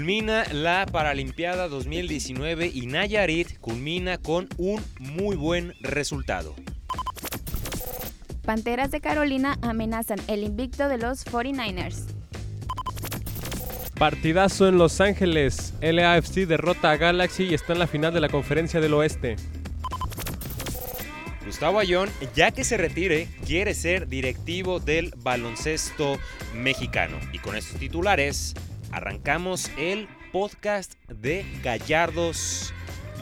Culmina la Paralimpiada 2019 y Nayarit culmina con un muy buen resultado. Panteras de Carolina amenazan el invicto de los 49ers. Partidazo en Los Ángeles. LAFC derrota a Galaxy y está en la final de la Conferencia del Oeste. Gustavo Ayón, ya que se retire, quiere ser directivo del baloncesto mexicano. Y con estos titulares, arrancamos el podcast de Gallardos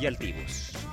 y Altivos.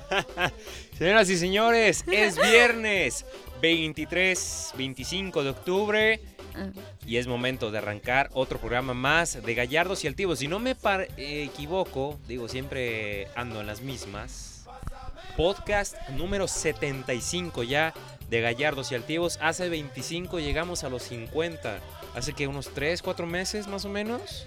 Señoras y señores, es viernes 23, 25 de octubre y es momento de arrancar otro programa más de Gallardos y Altivos. Si no me equivoco, digo, siempre ando en las mismas. Podcast número 75 ya de Gallardos y Altivos. Hace 25 llegamos a los 50. Hace que unos 3, 4 meses más o menos.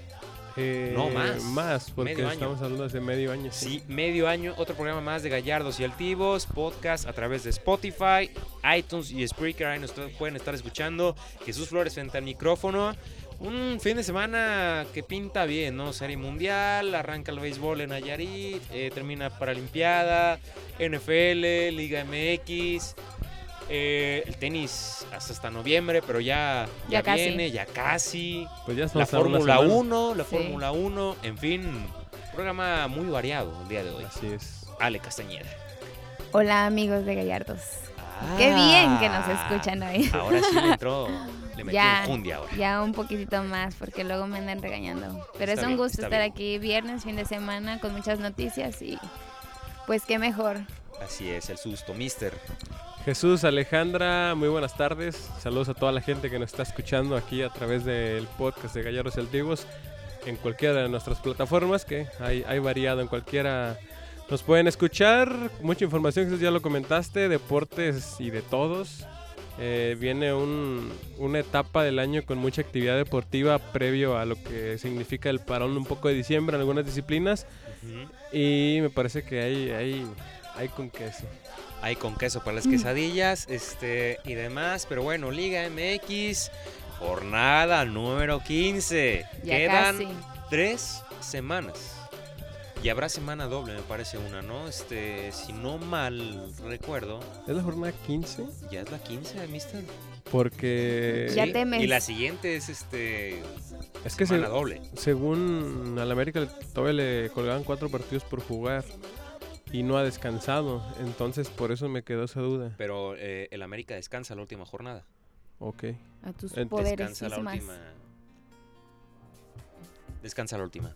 Eh, No, más. Más, porque Medio año. estamos hablando hace medio año. Sí, medio año, otro programa más de Gallardos y Altivos, podcast a través de Spotify, iTunes y Spreaker. Ahí nos pueden estar escuchando. Jesús Flores frente al micrófono. Un fin de semana que pinta bien, ¿no? Serie Mundial, arranca el béisbol en Nayarit, eh, termina Paralimpiada, NFL, Liga MX. Eh, el tenis hasta hasta noviembre, pero ya, ya, viene, ya casi. Pues ya La Fórmula semana. 1, la Sí. Fórmula 1, en fin, programa muy variado el día de hoy. Así es. Ale Castañeda. Hola amigos de Gallardos. Qué bien que nos escuchan hoy. Ahora sí le entró, le metió Ya. enjundia ahora. Ya un poquitito más porque luego me andan regañando. Pero Está es un bien, gusto estar bien. aquí viernes, fin de semana, con muchas noticias y pues qué mejor. Así es, el susto, mister. Jesús, Alejandra, muy buenas tardes. Saludos a toda la gente que nos está escuchando aquí a través del podcast de Gallardos y Altivos en cualquiera de nuestras plataformas, que hay, hay variado en cualquiera. Nos pueden escuchar, mucha información, Jesús, ya lo comentaste, deportes y de todos. Eh, viene un- una etapa del año con mucha actividad deportiva previo a lo que significa el parón un poco de diciembre en algunas disciplinas y me parece que hay, hay, hay con queso. Hay con queso para las Mm. quesadillas este, y demás. Pero bueno, Liga MX, jornada número 15. Ya Quedan casi. tres semanas. Y habrá semana doble, me parece una, ¿no? Este, si no mal recuerdo, ¿Es la jornada 15? ya es la 15, mister. Porque Ya Sí, temes. Y la siguiente es este es que semana se- doble. según al América todavía le colgaban cuatro partidos por jugar y no ha descansado. Entonces por eso me quedó esa duda. Pero eh, el América descansa la última jornada. Ok. A tus Descansa Descansa la última. Descansa la última.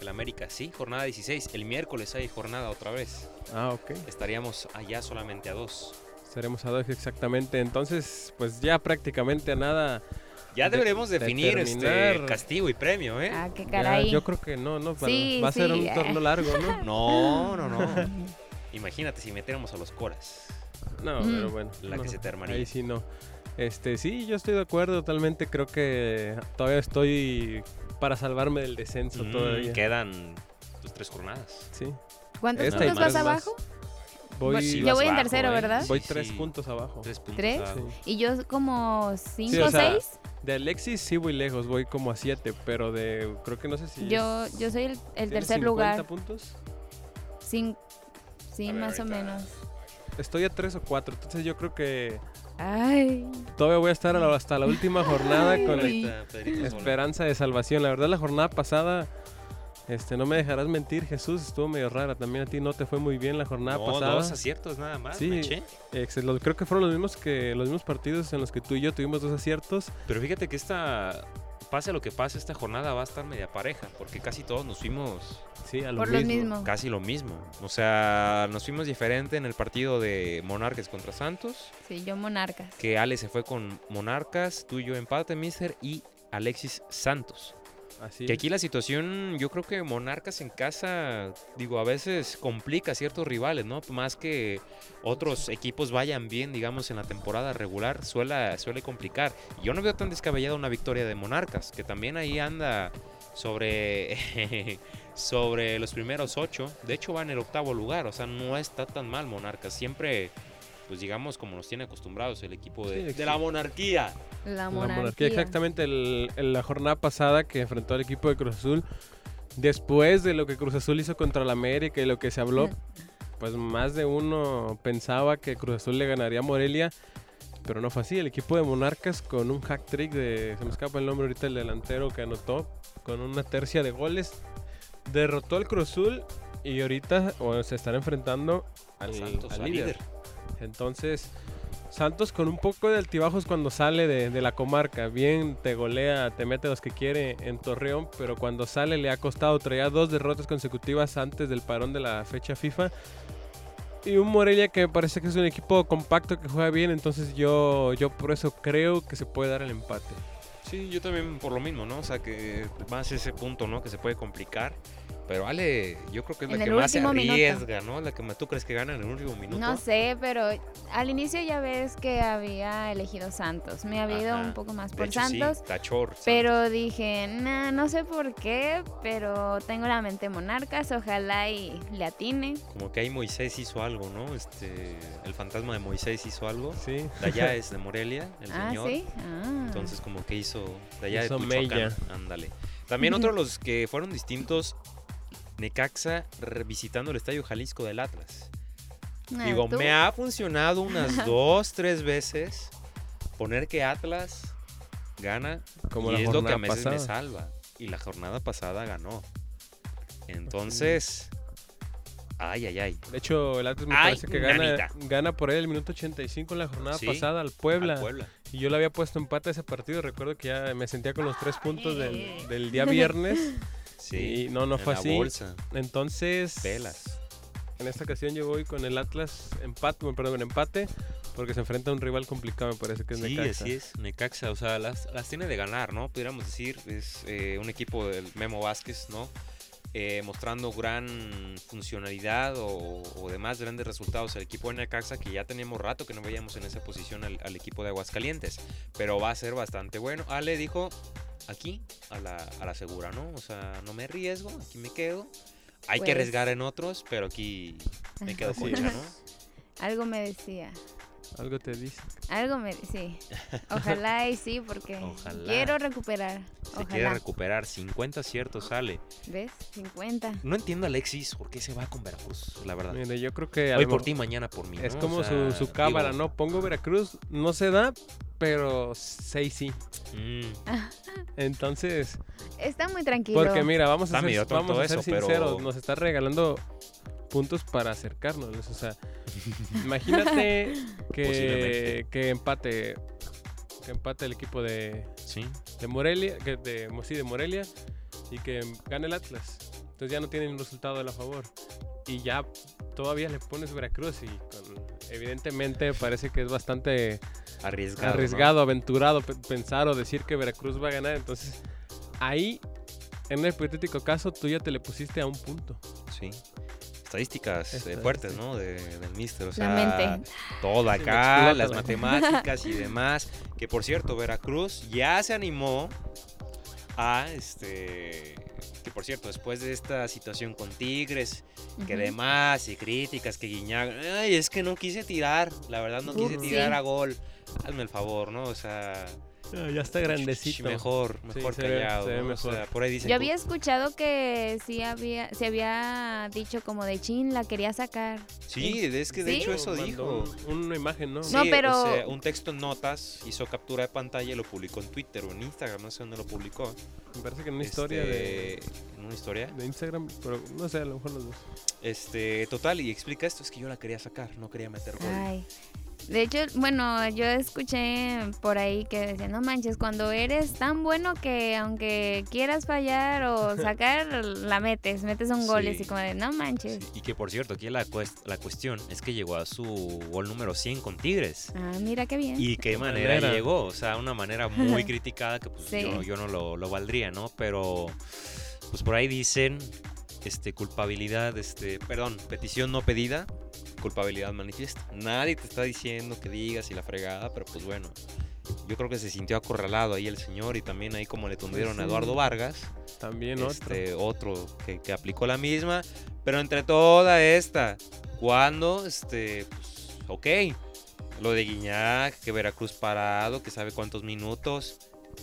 El América, sí, jornada 16. El miércoles hay jornada otra vez. Ah, ok. Estaríamos allá solamente a dos. Estaremos a dos exactamente. Entonces, pues ya prácticamente a nada Ya deberemos definir este castigo y premio, ¿eh? Ah, qué Ya, caray. yo creo que no, no, para- Sí, va a ser un eh. torneo largo, ¿no? No, no, no. Imagínate si metiéramos a los coras. No, Mm. pero bueno. La no, que se te armaría. Ahí sí no. Este, sí, yo estoy de acuerdo totalmente. Creo que todavía estoy para salvarme del descenso Mm, todavía. Quedan pues, tres jornadas. Sí. ¿Cuántos puntos vas más. Voy, Sí, yo voy en bajo, tercero, ¿eh? ¿verdad? voy Sí, tres sí. puntos abajo. Tres puntos. ¿Tres? abajo. Sí. Y yo como cinco o o sea, seis. De Alexis sí voy lejos, voy como a 7, pero de creo que no sé si Yo, es- yo soy el, el ¿tienes tercer 50 lugar. puntos. Cin- sí, ver, más o menos. Estoy a 3 o 4, entonces yo creo que Ay. todavía voy a estar a la- hasta la última jornada con la esperanza de salvación. La verdad la jornada pasada este no me dejarás mentir, Jesús, estuvo medio rara. También a ti no te fue muy bien la jornada No, pasada. dos aciertos nada más, Sí. me eché. Ex- lo- creo que fueron los mismos que los mismos partidos en los que tú y yo tuvimos dos aciertos. Pero fíjate que esta, pase lo que pase, esta jornada va a estar media pareja, porque casi todos nos fuimos Sí, a lo Por lo mismo. mismo. casi lo mismo. O sea, nos fuimos diferente en el partido de Monarcas contra Santos, Sí, yo monarcas. que Ale se fue con Monarcas, tú y yo empate, Mister, y Alexis Santos. Así Que aquí la situación, yo creo que Monarcas en casa, digo, a veces complica a ciertos rivales, ¿no? Más que otros equipos vayan bien, digamos, en la temporada regular, suele, suele complicar. Yo no veo tan descabellada una victoria de Monarcas, que también ahí anda sobre, sobre los primeros ocho. De hecho, va en el octavo lugar, o sea, no está tan mal Monarcas. Siempre, pues digamos, como nos tiene acostumbrados el equipo de, Sí, de la monarquía. La La monarquía. exactamente el- en la jornada pasada que enfrentó al equipo de Cruz Azul. Después de lo que Cruz Azul hizo contra el América y lo que se habló, pues más de uno pensaba que Cruz Azul le ganaría a Morelia, pero no fue así. El equipo de Monarcas con un hack trick de, se me escapa el nombre ahorita, el delantero que anotó, con una tercia de goles, derrotó al Cruz Azul y ahorita bueno, se están enfrentando al, Santos, al al líder. líder. Entonces, Santos con un poco de altibajos cuando sale de, la comarca. Bien, te golea, te mete los que quiere en Torreón, pero cuando sale le ha costado. Traía dos derrotas consecutivas antes del parón de la fecha FIFA. Y un Morelia que me parece que es un equipo compacto que juega bien, entonces yo, yo por eso creo que se puede dar el empate. Sí, yo también por lo mismo, ¿no? O sea, que más ese punto, ¿no? Que se puede complicar. Pero Ale, yo creo que es En la el que más se último minuto. arriesga, ¿no? La que más tú crees que gana en el último minuto. No sé, pero al inicio ya ves que había elegido Santos. Me había ido un poco más por hecho, Santos. Sí, Tachor. Santos. Pero dije, nah, no sé por qué, pero tengo la mente monarcas, ojalá y le atine. Como que ahí Moisés hizo algo, ¿no? Este, el fantasma de Moisés hizo algo. Sí. De allá es de Morelia, el ah, señor. sí. Ah. Entonces como que hizo de allá Hizo de. Ándale. También otro de los que fueron distintos, Necaxa revisitando el Estadio Jalisco del Atlas. Ah, Digo, ¿tú? me ha funcionado unas dos, tres veces poner que Atlas gana Como y la es lo que a veces me salva. Y la jornada pasada ganó. Entonces, ay, ay, ay. De hecho, el Atlas me Ay, parece que gana, por ahí el minuto 85 en la jornada Sí, pasada al Puebla. Al Puebla. Y yo le había puesto empate a ese partido. Recuerdo que ya me sentía con los tres puntos del, del día viernes. Sí. Y no, no en fue la así. bolsa. Entonces, Pelas. en esta ocasión yo voy con el Atlas empate, perdón, empate, porque se enfrenta a un rival complicado, me parece que es Sí, Necaxa. así es. Necaxa, o sea, las, las tiene de ganar, ¿no? Pudiéramos decir, es eh, un equipo del Memo Vázquez, ¿no? Eh, mostrando gran funcionalidad o, o demás grandes resultados el equipo de Necaxa, que ya teníamos rato que no veíamos en esa posición al, al equipo de Aguascalientes, pero va a ser bastante bueno. Ale dijo, aquí, a la, a la segura, ¿no? O sea, no me arriesgo, aquí me quedo. Hay que Pues- arriesgar en otros, pero aquí me quedo concha. ¿no? Algo me decía. Algo te dice. Algo me sí. Ojalá y sí, porque Ojalá. quiero recuperar. Se quiere Ojalá. recuperar, 50 aciertos sale. ¿Ves? 50. No entiendo Alexis por qué se va con Veracruz, la verdad. Mire, yo creo que a Hoy por ti, mañana por mí. es ¿no? como O sea, su, su cámara, digo, ¿no? Pongo Veracruz, no se da, pero seis sí. mm, Entonces, Está muy tranquilo. porque mira, vamos a Está ser, vamos a ser eso, pero- sinceros, nos está regalando puntos para acercarnos, o sea, imagínate que, que empate que empate el equipo de, sí. de Morelia, que de, sí, de Morelia y que gane el Atlas. Entonces ya no tienen un resultado a la favor. Y ya todavía le pones Veracruz y con- evidentemente parece que es bastante arriesgado. ¿no? arriesgado, aventurado pe- pensar o decir que Veracruz va a ganar. Entonces, ahí, en un hipotético caso, tú ya te le pusiste a un punto. Sí. Estadísticas eh, Estadísticas. fuertes, ¿no? De, del Mister. O sea, La mente. todo acá, explota las la- matemáticas y demás. Que por cierto, Veracruz ya se animó a este. Que por cierto, después de esta situación con Tigres, que demás y críticas que Guiñac, ay, es que no quise tirar, la verdad no quise tirar Sí. a gol. Hazme el favor, ¿no? O sea, ya está grandecito. mejor, Sí, mejor se ve- callado. se ve ¿no? O sea, mejor. por ahí dicen Yo había escuchado que sí había, se había dicho como de chin, la quería sacar. Sí, es que de ¿Sí? hecho eso Mandó dijo. un- una imagen, ¿no? Sí, No, pero- o sea, un texto en notas, hizo captura de pantalla y lo publicó en Twitter o en Instagram, no sé dónde lo publicó. Me parece que en una historia de, Este, En una historia. de Instagram, pero no sé, a lo mejor los dos. Este, total, y explica esto, es que yo la quería sacar, no quería meter gol. Ay. De hecho, bueno, yo escuché por ahí que decían, no manches, cuando eres tan bueno que aunque quieras fallar o sacar, la metes, metes un gol y Sí. así como de, no manches. Sí, y que por cierto, aquí la, cuest- la cuestión es que llegó a su gol número 100 con Tigres. Ah, mira qué bien. Y qué Qué manera, manera. llegó, o sea, una manera muy criticada que pues Sí. yo, yo no lo, lo valdría, ¿no? Pero pues por ahí dicen este culpabilidad, este, perdón, petición no pedida, culpabilidad manifiesta. Nadie te está diciendo que digas y la fregada, pero pues bueno, yo creo que se sintió acorralado ahí el señor y también ahí como le tundieron a sí. Eduardo Vargas, También otro. este, otro que, que aplicó la misma, pero entre toda esta, cuando, este, pues, ok, lo de Guiñac, que Veracruz parado, que sabe cuántos minutos,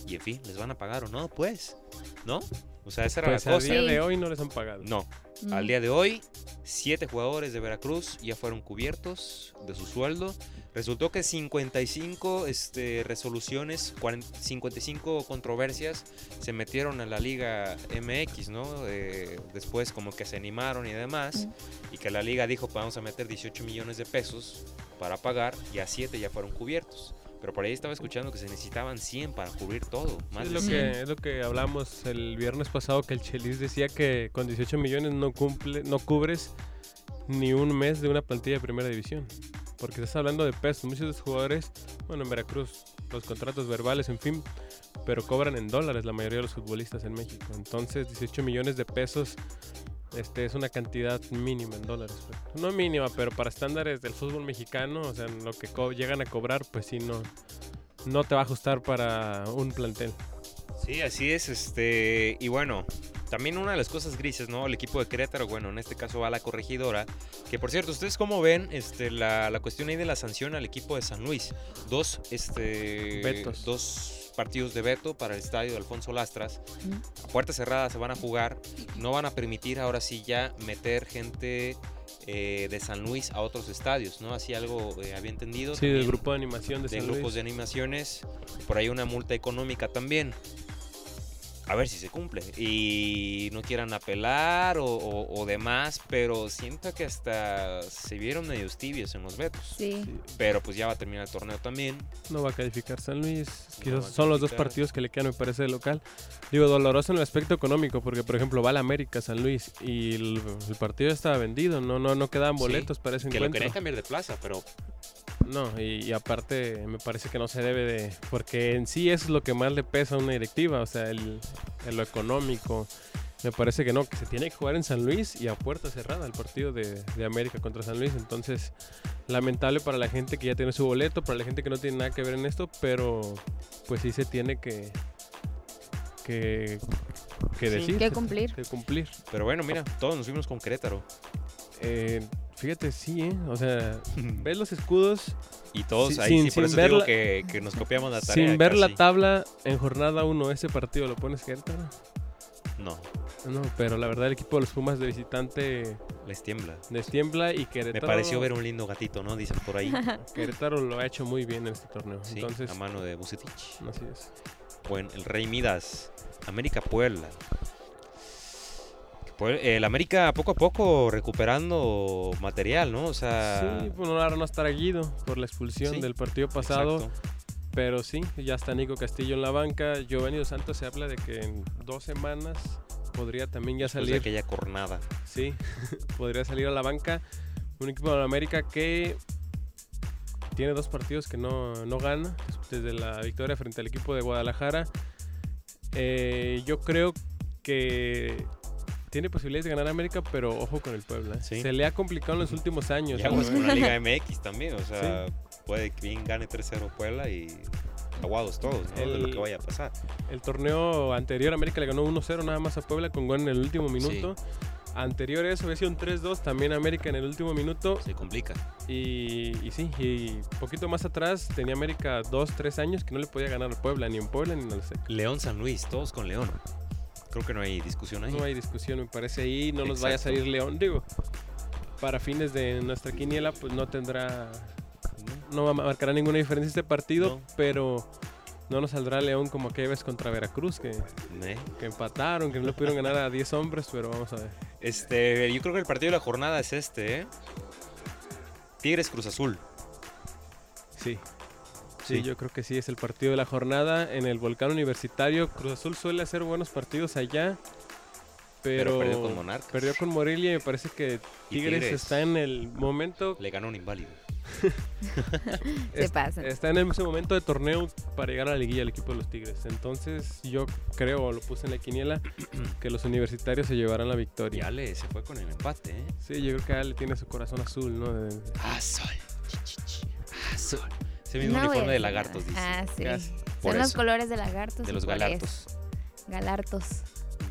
y en fin, ¿les van a pagar o no? Pues, ¿no? O sea, esa era Pues la a cosa. día Sí. de hoy no les han pagado. No, Mm. al día de hoy, siete jugadores de Veracruz ya fueron cubiertos de su sueldo. Resultó que 55 este, resoluciones, 40 55 controversias se metieron a la Liga MX, ¿no? Eh, después como que se animaron y demás. Y que la liga dijo, pues vamos a meter 18 millones de pesos para pagar, ya 7 ya fueron cubiertos. Pero por ahí estaba escuchando que se necesitaban 100 para cubrir todo. Más es de lo, 100. que, es lo que hablamos el viernes pasado, que el Chelis decía que con 18 millones no, cumple, no cubres ni un mes de una plantilla de primera división. Porque estás hablando de pesos. Muchos de los jugadores, bueno, en Veracruz, los contratos verbales, en fin, pero cobran en dólares la mayoría de los futbolistas en México. Entonces, 18 millones de pesos este, es una cantidad mínima en dólares. pues. No mínima, pero para estándares del fútbol mexicano, o sea, lo que llegan a cobrar, pues sí, no, no te va a ajustar para un plantel. Sí, así es, este, y bueno, también una de las cosas grises, ¿no? El equipo de Querétaro, bueno, en este caso va la corregidora, que por cierto, ¿ustedes cómo ven este, la, la cuestión ahí de la sanción al equipo de San Luis? Dos, este, Vetos. dos partidos de veto para el estadio de Alfonso Lastras, a puerta cerrada se van a jugar, no van a permitir ahora sí ya meter gente eh, de San Luis a otros estadios, ¿no? Así algo eh, había entendido. Sí, del grupo de animación de, de San grupos Luis. de animaciones, por ahí una multa económica también. A ver si se cumple. Y no quieran apelar o, o- o demás, pero siento que hasta se vieron medios tibios en los vetos. Sí. Sí, Pero pues ya va a terminar el torneo también. no va a calificar San Luis. Quizás son los dos partidos que le quedan, me parece, de local. Digo, doloroso en el aspecto económico, porque por ejemplo va la América San Luis y el, el partido estaba vendido, no, no, no quedaban Sí, boletos para ese Que lo encuentro. querían cambiar de plaza, pero No, y, y aparte me parece que no se debe de... Porque en sí eso es lo que más le pesa a una directiva, o sea, el, el lo económico. Me parece que no, que se tiene que jugar en San Luis y a puerta cerrada el partido de, de América contra San Luis. Entonces, lamentable para la gente que ya tiene su boleto, para la gente que no tiene nada que ver en esto, pero pues sí se tiene que... Que, que Sí. decir. Que cumplir. Que cumplir. Pero bueno, mira, todos nos fuimos con Querétaro. Eh, fíjate, sí, ¿eh? O sea, ves los escudos Y todos Sí, ahí sin- sí, por sin eso ver digo la- que, que nos copiamos la tarea. sin ver la tabla en jornada 1, ese partido lo pones Querétaro. No, No, pero la verdad el equipo de los Pumas de visitante les tiembla. les tiembla y Me Querétaro, pareció ver un lindo gatito, ¿no? Dicen por ahí. Querétaro lo ha hecho muy bien en este torneo. Sí, Entonces, a mano de Bucetich. así es. Bueno, el Rey Midas. América Puebla. Pue- El América poco a poco recuperando material, ¿no? O sea. sí, bueno, ahora no estará Guido por la expulsión Sí, del partido pasado, exacto. pero sí, ya está Nico Castillo en la banca. Giovanni Dos Santos se habla de que en dos semanas podría también ya Después de salir. aquella cornada. Sí, podría salir a la banca. Un equipo de América que tiene dos partidos que no, no gana desde la victoria frente al equipo de Guadalajara. Eh, yo creo que tiene posibilidades de ganar América, pero ojo con el Puebla. ¿eh? Sí. Se le ha complicado en los últimos años. Ya ¿no? pues con la Liga MX también, o sea, puede que bien gane 3-0 Puebla y aguados todos, ¿no? De lo El- que vaya a pasar. El torneo anterior América le ganó 1-0 nada más a Puebla con gol en el último minuto. Anterior a eso había sido un 3-2 también América en el último minuto. Se complica. Y, y sí, y poquito más atrás tenía América 2-3 años que no le podía ganar a Puebla, ni en Puebla ni en el SEC. León San Luis, todos con León. Creo que no hay discusión ahí. No hay discusión, me parece ahí. No nos vaya a salir León. Digo, para fines de nuestra quiniela, pues no tendrá. No marcará ninguna diferencia este partido, No. pero no nos saldrá León como aquella vez contra Veracruz, que, ¿Eh? que empataron, que no pudieron ganar a 10 hombres, pero vamos a ver. Este, yo creo que el partido de la jornada es este, ¿eh? Tigres Cruz Azul. Sí. Sí, yo creo que sí, es el partido de la jornada en el Volcán Universitario. Cruz Azul suele hacer buenos partidos allá, pero, Pero perdió con Monarcas. perdió con Morelia y me parece que Y Tigres, Tigres. está en el momento Le ganó un inválido. Se Es- pasan. Está en ese momento de torneo para llegar a la liguilla el equipo de los Tigres. Entonces yo creo, lo puse en la quiniela, que los universitarios se llevarán la Y victoria. Ale se fue con el empate, ¿eh? Sí, yo creo que Ale tiene su corazón azul, ¿no? Azul. Azul. Ese mismo No uniforme de lagartos, dice. Ah, sí. Por Son los colores de lagartos. De los galartos. Galartos.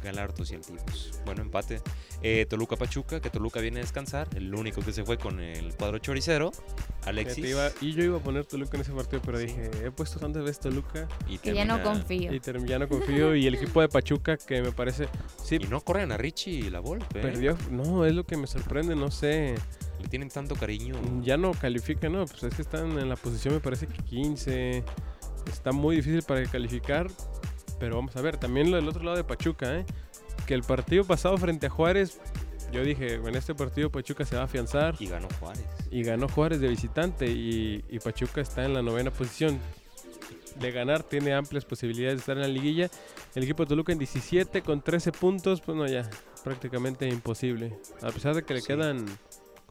Galartos y altivos. Bueno, empate. Eh, Toluca Pachuca, que Toluca viene a descansar. El único que se fue con el cuadro choricero. Alexis. Iba- y yo iba a poner Toluca en ese partido, pero Sí. dije, he puesto tantas veces Toluca y Que ya no termina- confío. y term- ya no confío. y el equipo de Pachuca, que me parece, sí, Y no corren a Richie y la Volpe. ¿eh? perdió. No, es lo que me sorprende, no sé. Le tienen tanto cariño. Ya no califica, no, pues es que están en la posición, me parece que 15. Está muy difícil para calificar, pero vamos a ver. También lo del otro lado de Pachuca, ¿eh? Que el partido pasado frente a Juárez, yo dije, en este partido Pachuca se va a afianzar Y ganó Juárez. y ganó Juárez de visitante y, y Pachuca está en la novena posición. De ganar tiene amplias posibilidades de estar en la liguilla. El equipo de Toluca en 17 con 13 puntos, pues no, ya prácticamente imposible. A pesar de que le Sí. quedan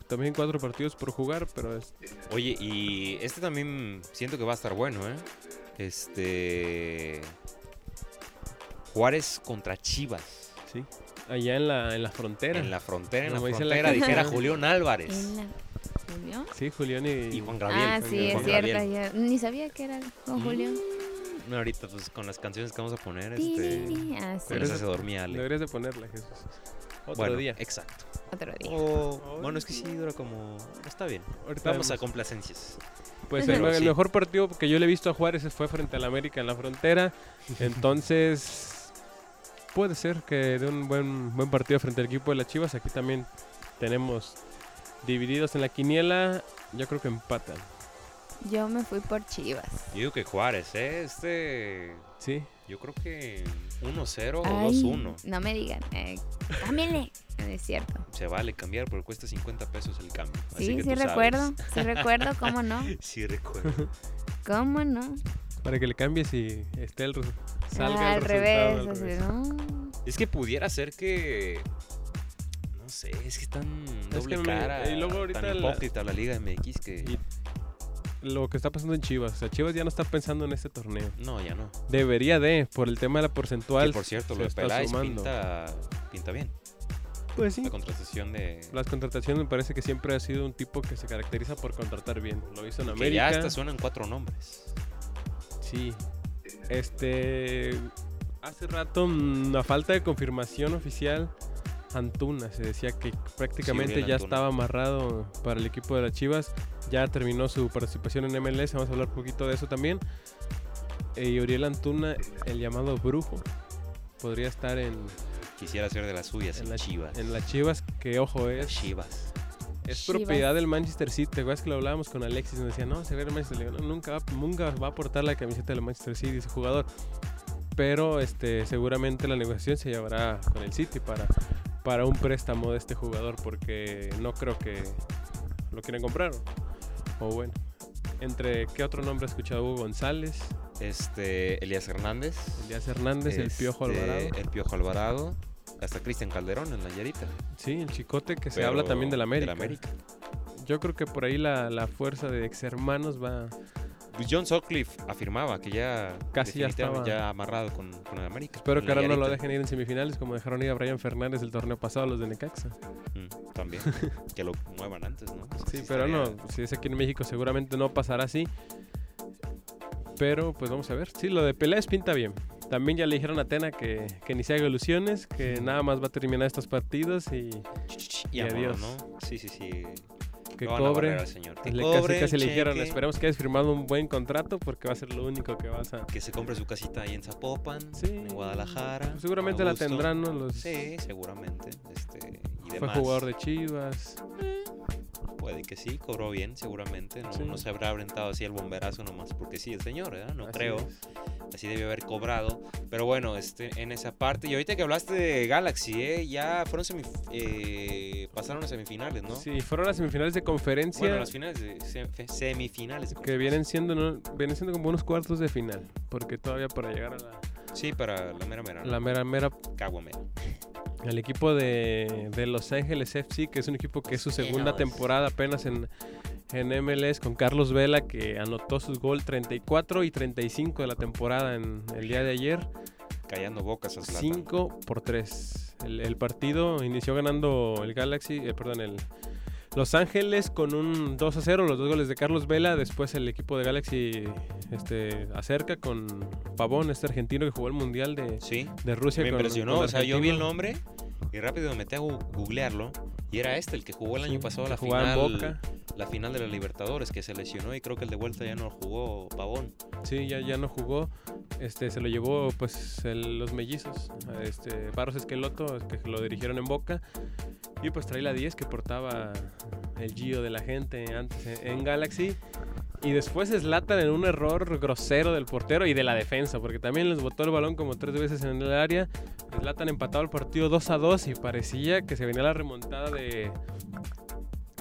también cuatro partidos por jugar, pero es, Oye, y este también siento que va a estar bueno, ¿eh? Este. Juárez contra Chivas. Sí. Allá en la, en la frontera. En la frontera, en la Como la frontera, dijera canción. Julián Álvarez. En la- ¿Julio? Sí, Julián y, Y Juan Gabriel. Ah, sí, Juan es cierto. Yo ni sabía que era con Julio. No, ahorita, pues con las canciones que vamos a poner, este. Ah, sí. Con eso se dormía Ale. Deberías de ponerla, Jesús. Otro bueno, día. exacto. Otro día. O- bueno, es que sí dura como. Está bien. Ahorita Vamos a complacencias. Pues el, el sí. mejor partido que yo le he visto a Juárez fue frente al América en la frontera. Entonces, puede ser que de un buen, buen partido frente al equipo de las Chivas. Aquí también tenemos divididos en la quiniela. Yo creo que empatan. Yo me fui por Chivas. Yo digo que Juárez, ¿eh? Este. Sí. Yo creo que 1-0 o Ay, 2-1. No me digan. Eh, cámbienle. No es cierto. Se vale cambiar porque cuesta 50 pesos el cambio. Así Sí, que sí recuerdo. Sí recuerdo. ¿Cómo no? Sí recuerdo. ¿Cómo no? Para que le cambies y esté el, salga Ah, el al resultado revés. al así, revés. no. es que pudiera ser que. No sé, es que están Es doble que me- cara. y luego ahorita tan la- la Liga MX que. Y lo que está pasando en Chivas. O sea, Chivas ya no está pensando en este torneo. No, ya no. Debería de, por el tema de la porcentual. Que por cierto, lo de está Peláez sumando. pinta, pinta bien. Pues sí. La contratación de. Las contrataciones me parece que siempre ha sido un tipo que se caracteriza por contratar bien. Lo hizo en Que América. ya hasta suenan cuatro nombres. Sí. Este. Hace rato, mm, a falta de confirmación oficial, Antuna se decía que prácticamente ya Antuna. estaba amarrado para el equipo de las Chivas. Ya terminó su participación en MLS. Vamos a hablar un poquito de eso también. Eh, Y Uriel Antuna, el llamado brujo, podría estar en, Quisiera ser de las suyas en, en, la, Chivas. en las Chivas, que ojo Las es. Chivas. Es Chivas. propiedad del Manchester City. ¿Te acuerdas que lo hablábamos con Alexis? Nos decía, no, se ve el Manchester City. No, nunca, va- nunca va a portar la camiseta del Manchester City ese jugador. Pero este, seguramente la negociación se llevará con el City para, para un préstamo de este jugador porque no creo que lo quieran comprar. O bueno, entre qué otro nombre ha escuchado Hugo González, Este, Elías Hernández. Elías Hernández, el Piojo este, Alvarado. El Piojo Alvarado. Hasta Cristian Calderón en la Yarita. Sí, el chicote que se habla también del América. América. Yo creo que por ahí la, la fuerza de ex hermanos va. Pues John Sutcliffe afirmaba que ya Casi ya estaba. ya amarrado con, con el América. Espero que ahora no lo dejen ir en semifinales como dejaron ir a Brian Fernández el torneo pasado a los de Necaxa. Mm, también. que lo muevan antes, ¿no? Pues Sí, pero estaría- no, si es aquí en México seguramente no pasará así. Pero pues vamos a ver. Sí, lo de Peláez pinta bien. También ya le dijeron a Tena que, que ni se haga ilusiones, que nada más va a terminar estos partidos y Y, adiós. ¿no? Sí, sí, sí. Que cobre. al señor. Que Le, cobre, casi, casi le dijeron, esperemos que hayas firmado un buen contrato porque va a ser lo único que vas a... Que se compre su casita ahí en Zapopan, Sí. en Guadalajara. Seguramente a la tendrán, ¿no? Los, Sí, seguramente. Este, y fue demás. jugador de Chivas. Puede que sí, cobró bien, seguramente. No, Sí. no se habrá aventado así el bomberazo nomás porque sí, el señor, ¿verdad? No Así creo. es. Así debió haber cobrado. Pero bueno, este, en esa parte. Y ahorita que hablaste de Galaxy, ¿eh? Ya fueron semif- eh, pasaron a semifinales, ¿no? Sí, fueron las semifinales de conferencia Bueno, las finales de sem- semifinales. de que vienen siendo, ¿no? vienen siendo como unos cuartos de final. Porque todavía para llegar a la, Sí, para la mera mera. ¿no? la mera, mera Caguamera. El equipo de, de Los Ángeles FC, que es un equipo que es su segunda temporada apenas en, en MLS, con Carlos Vela, que anotó sus gol 34 y 35 de la temporada en el día de ayer. Callando bocas a Zlatan. 5 por 3. El, el partido inició ganando el Galaxy, eh, perdón, el Los Ángeles con un 2 a 0, los dos goles de Carlos Vela. Después el equipo de Galaxy este, acerca con Pavón, este argentino que jugó el Mundial de, Sí, de Rusia. me con- impresionó. con O sea, yo vi el nombre y rápido me metí a googlearlo. Y era este, el que jugó el año Sí, pasado la final, Boca. la final de la Libertadores, que se lesionó y creo que el de vuelta ya no jugó Pavón. Sí, ya, ya no jugó. Este, se lo llevó pues el- los mellizos. Este, Barros Esqueloto, que lo dirigieron en Boca. Y pues trae la 10 que portaba el Gio de la gente antes en, en Galaxy. Y después Slatan en un error grosero del portero y de la defensa, porque también les botó el balón como tres veces en el área. Slatan empatado el partido 2 a 2 y parecía que se venía la remontada de,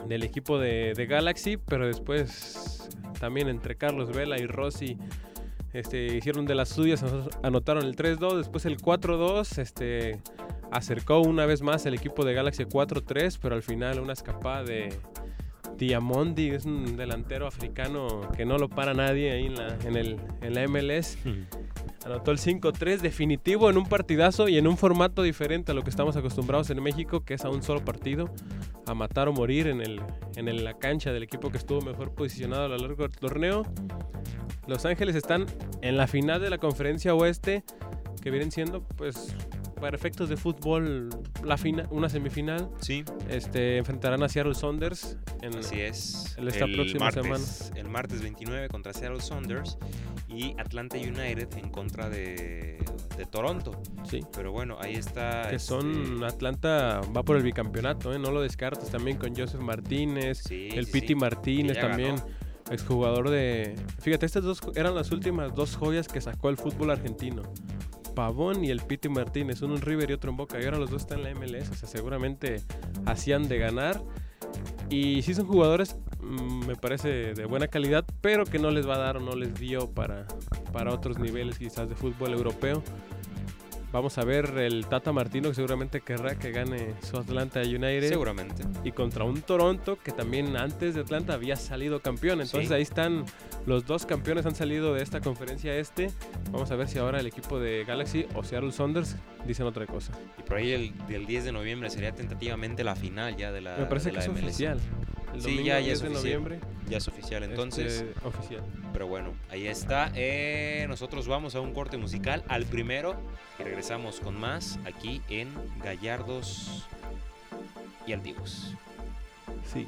del equipo de, Galaxy, pero después también entre Carlos Vela y Rossi este, hicieron de las suyas, ano- anotaron el 3-2, después el 4-2, este, acercó una vez más el equipo de Galaxy 4-3, pero al final una escapada de Diamondi, es un delantero africano que no lo para nadie ahí en la, en el, en la MLS. Anotó el 5-3 definitivo en un partidazo y en un formato diferente a lo que estamos acostumbrados en México, que es a un solo partido, a matar o morir en, el, en el- la cancha del equipo que estuvo mejor posicionado a lo largo del torneo. Los Ángeles están en la final de la conferencia oeste, que vienen siendo, pues, para efectos de fútbol, la fina, una semifinal. Sí, Este, enfrentarán a Seattle Saunders en, así es. en esta próxima martes, El martes 29 contra Seattle Saunders y Atlanta United en contra de, de Toronto. sí, Pero bueno, ahí está. que este, son Atlanta va por el bicampeonato, ¿eh? no lo descartes también con Joseph Martínez, sí, el sí, Piti Martínez también, ganó. exjugador de... Fíjate, estas dos eran las últimas dos joyas que sacó el fútbol argentino. Pavón y el Piti Martínez, uno en River y otro en Boca, y ahora los dos están en la MLS, o sea, seguramente hacían de ganar. Y sí son jugadores, mm, me parece, de buena calidad, pero que no les va a dar o no les dio para, para otros niveles quizás de fútbol europeo. Vamos a ver el Tata Martino, que seguramente querrá que gane su Atlanta United. Seguramente. Y contra un Toronto que también antes de Atlanta había salido campeón. Entonces Sí. ahí están los dos campeones han salido de esta conferencia este. Vamos a ver si ahora el equipo de Galaxy o Seattle Saunders dicen otra cosa. Y por ahí el del 10 de noviembre sería tentativamente la final ya de la. Me parece de que la es MLS. oficial. El Sí, ya- ya 10 es de oficial. noviembre. Ya es oficial entonces. este, oficial. Pero bueno, ahí está. Eh, nosotros vamos a un corte musical al primero y regresamos con más aquí en Gallardos y Altivos. Sí.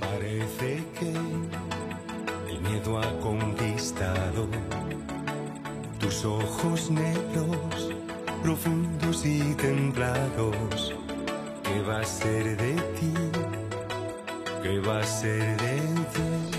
Parece que ha conquistado tus ojos negros, profundos y templados. ¿Qué va a ser de ti? ¿Qué va a ser de ti?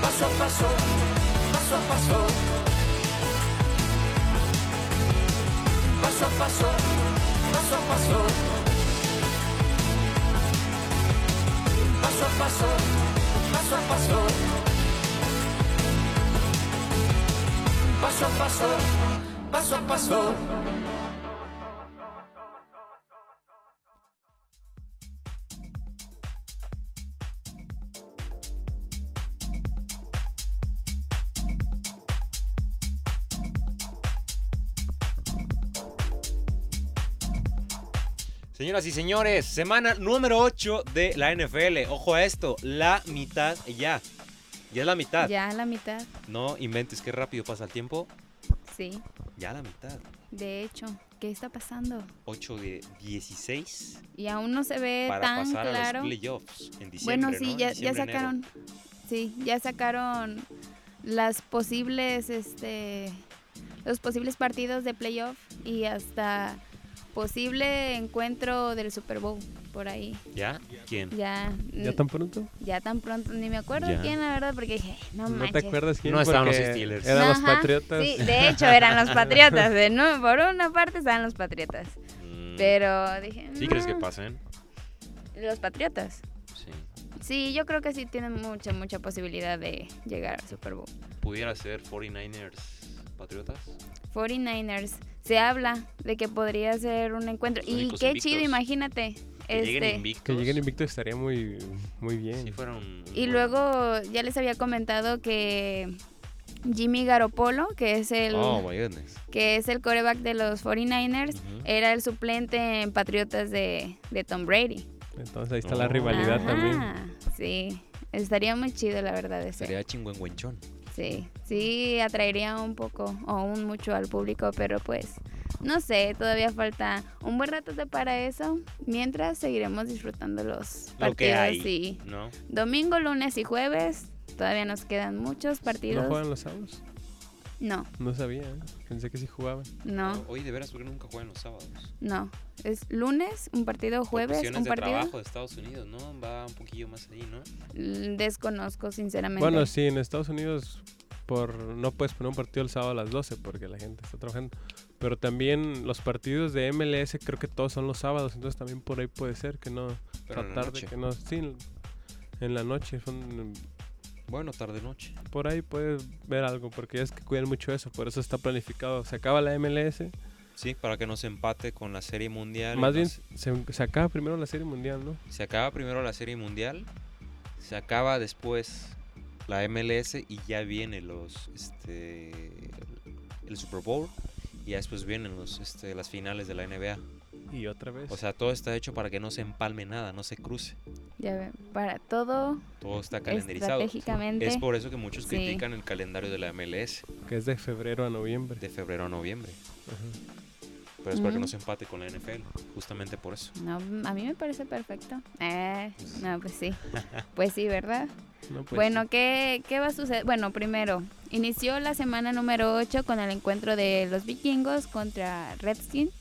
Paso. A paso, paso a paso. Paso a paso, paso a paso. Paso a paso, paso a paso. Paso a paso, paso a paso. Señoras y señores, semana número 8 de la NFL. Ojo a esto, la mitad ya. Ya es la mitad. Ya la mitad, No inventes qué rápido pasa el tiempo. sí. Ya la mitad. De hecho, ¿qué está pasando? 8 de 16 Y aún no se ve para tan pasar a claro. los playoffs en diciembre. Bueno, sí, ¿no? ya, ya enero. sacaron. Sí, ya sacaron las posibles, este, los posibles partidos de playoff y hasta posible encuentro del Super Bowl por ahí. ¿Ya? ¿Quién? Ya, ¿Ya tan pronto? ya tan pronto, ni me acuerdo Ya. quién, la verdad, porque dije, no ¿No manches. te acuerdas quién? No estaban los Steelers. Eran los Patriotas. Sí, de hecho eran los Patriotas. de no, por una parte estaban los Patriotas. Mm, Pero dije, ¿Sí crees que "No". pasen? Los Patriotas. Sí. Sí, yo creo que sí tienen mucha, mucha posibilidad de llegar al Super Bowl. ¿Pudiera ser 49ers Patriotas? 49ers. Se habla de que podría ser un encuentro. Los Y qué invictos. chido, imagínate. Que lleguen Este, invictos. Que lleguen invictos estaría muy, muy bien. Sí, fueron. y luego ya les había comentado que Jimmy Garoppolo, que es el Oh, que es el coreback de los 49ers, Ujú. era el suplente en Patriotas de, de Tom Brady. Entonces ahí está la Oh. rivalidad Ajá, también. Sí, estaría muy chido la verdad ese. Sería chingüengüenchón. Sí, sí atraería un poco o un mucho al público, pero pues no sé, todavía falta un buen rato de para eso. Mientras seguiremos disfrutando los Lo que partidos hay. y ¿No? domingo, lunes y jueves. Todavía nos quedan muchos ¿No partidos. juegan los sábados? No, No sabía. ¿eh? Pensé que sí jugaban. no, Hoy de veras, porque nunca juegan los sábados? no. Es lunes, un partido, Por jueves, un de partido. trabajo de Estados Unidos, ¿no? Va un poquillo más ahí, ¿no? L- Desconozco sinceramente. Bueno, sí, en Estados Unidos por no puedes poner un partido el sábado a las 12 porque la gente está trabajando. Pero también los partidos de MLS creo que todos son los sábados, entonces también por ahí puede ser que no Pero en la tarde noche. que no, sí, en- en la noche son Bueno, tarde-noche. por ahí puedes ver algo porque es que cuidan mucho eso, por eso está planificado. Se acaba la MLS, Sí, para que no se empate con la Serie Mundial. más bien se acaba primero la Serie Mundial, ¿no? Se acaba primero la Serie Mundial, se acaba después la MLS y ya viene los este el Super Bowl y ya después vienen los este, las finales de la NBA. Y otra vez. O sea, todo está hecho para que no se empalme nada, no se cruce. Ya ve, para todo Todo está calendarizado. estratégicamente. Es por eso que muchos Sí. critican el calendario de la MLS Que es de febrero a noviembre. de febrero a noviembre. Ajá. Pero es para que Mm. no se empate con la NFL, justamente por eso. No, a mí me parece perfecto. Eh, no, pues sí. Pues sí, ¿verdad? No, pues, bueno, ¿qué, ¿qué va a suceder? Bueno, primero, inició la semana número 8 con el encuentro de los vikingos contra Redskins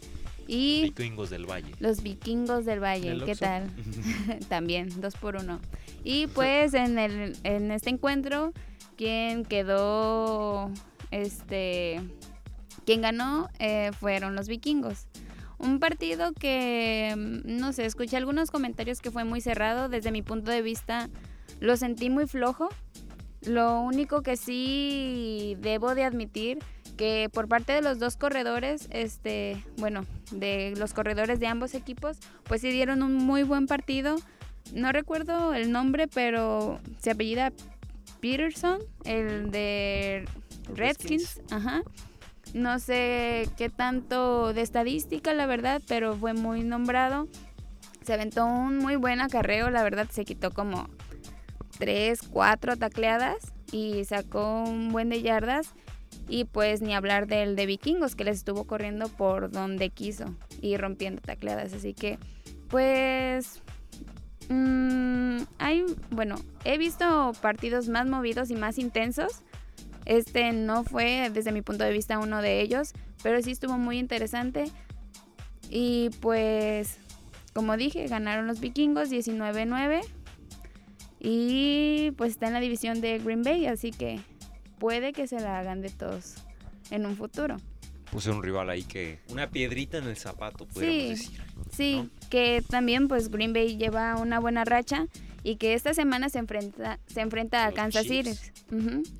y Vikingos del Valle. los vikingos del Valle. ¿Qué tal? También, dos por uno. Y pues en, el, en este encuentro, quien quedó, este, quien ganó eh, fueron los vikingos. Un partido que, mm, no sé, escuché algunos comentarios que fue muy cerrado. Desde mi punto de vista, lo sentí muy flojo. Lo único que sí debo de admitir que por parte de los dos corredores, este, bueno, de los corredores de ambos equipos, pues sí dieron un muy buen partido. No recuerdo el nombre, pero se apellida Peterson, el de Redskins, ajá. No sé qué tanto de estadística, la verdad, pero fue muy nombrado. Se aventó un muy buen acarreo, la verdad, se quitó como tres, cuatro tacleadas y sacó un buen de yardas. Y pues ni hablar del de vikingos que les estuvo corriendo por donde quiso y rompiendo tacleadas. Así que pues mm, hay, bueno, he visto partidos más movidos y más intensos. Este no fue desde mi punto de vista uno de ellos, pero sí estuvo muy interesante. Y pues, como dije, ganaron los vikingos 19-9. Y pues está en la división de Green Bay, así que puede que se la hagan de todos en un futuro. Puse un rival ahí que. Una piedrita en el zapato, podríamos Sí. decir. Sí, ¿no? que también pues Green Bay lleva una buena racha y que esta semana se enfrenta se enfrenta a Los Kansas City.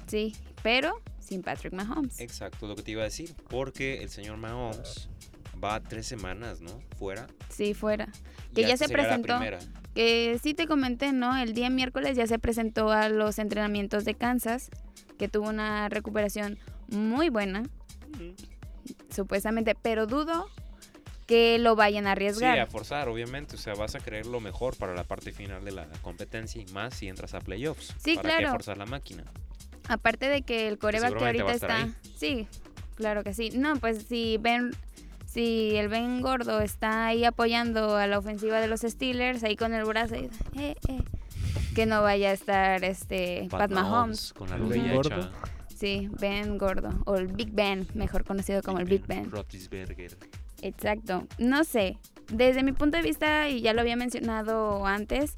Sí, pero sin Patrick Mahomes. Exacto, lo que te iba a decir. Porque el señor Mahomes va tres semanas, ¿no? Fuera. Sí, fuera. Que ya se presentó. Que sí te comenté, ¿no? El día miércoles ya se presentó a los entrenamientos de Kansas, que tuvo una recuperación muy buena, supuestamente, pero dudo que lo vayan a Sí, arriesgar. a forzar, obviamente. O sea, vas a querer lo mejor para la parte final de la competencia y más si entras a playoffs. Sí, ¿Para qué claro. forzar la máquina? Aparte de que el coreback que ahorita está. estar Sí, claro que sí. No, pues si Ben. Si el Ben Gordo está ahí apoyando a la ofensiva de los Steelers, ahí con el brazo, ahí, eh, eh, que no vaya a estar este Pat, Mahomes. Con la rodilla gordo. hecha. Sí, Ben Gordo. O el Big Ben, mejor conocido como el Big Ben. Exacto. No sé. Desde mi punto de vista, y ya lo había mencionado antes,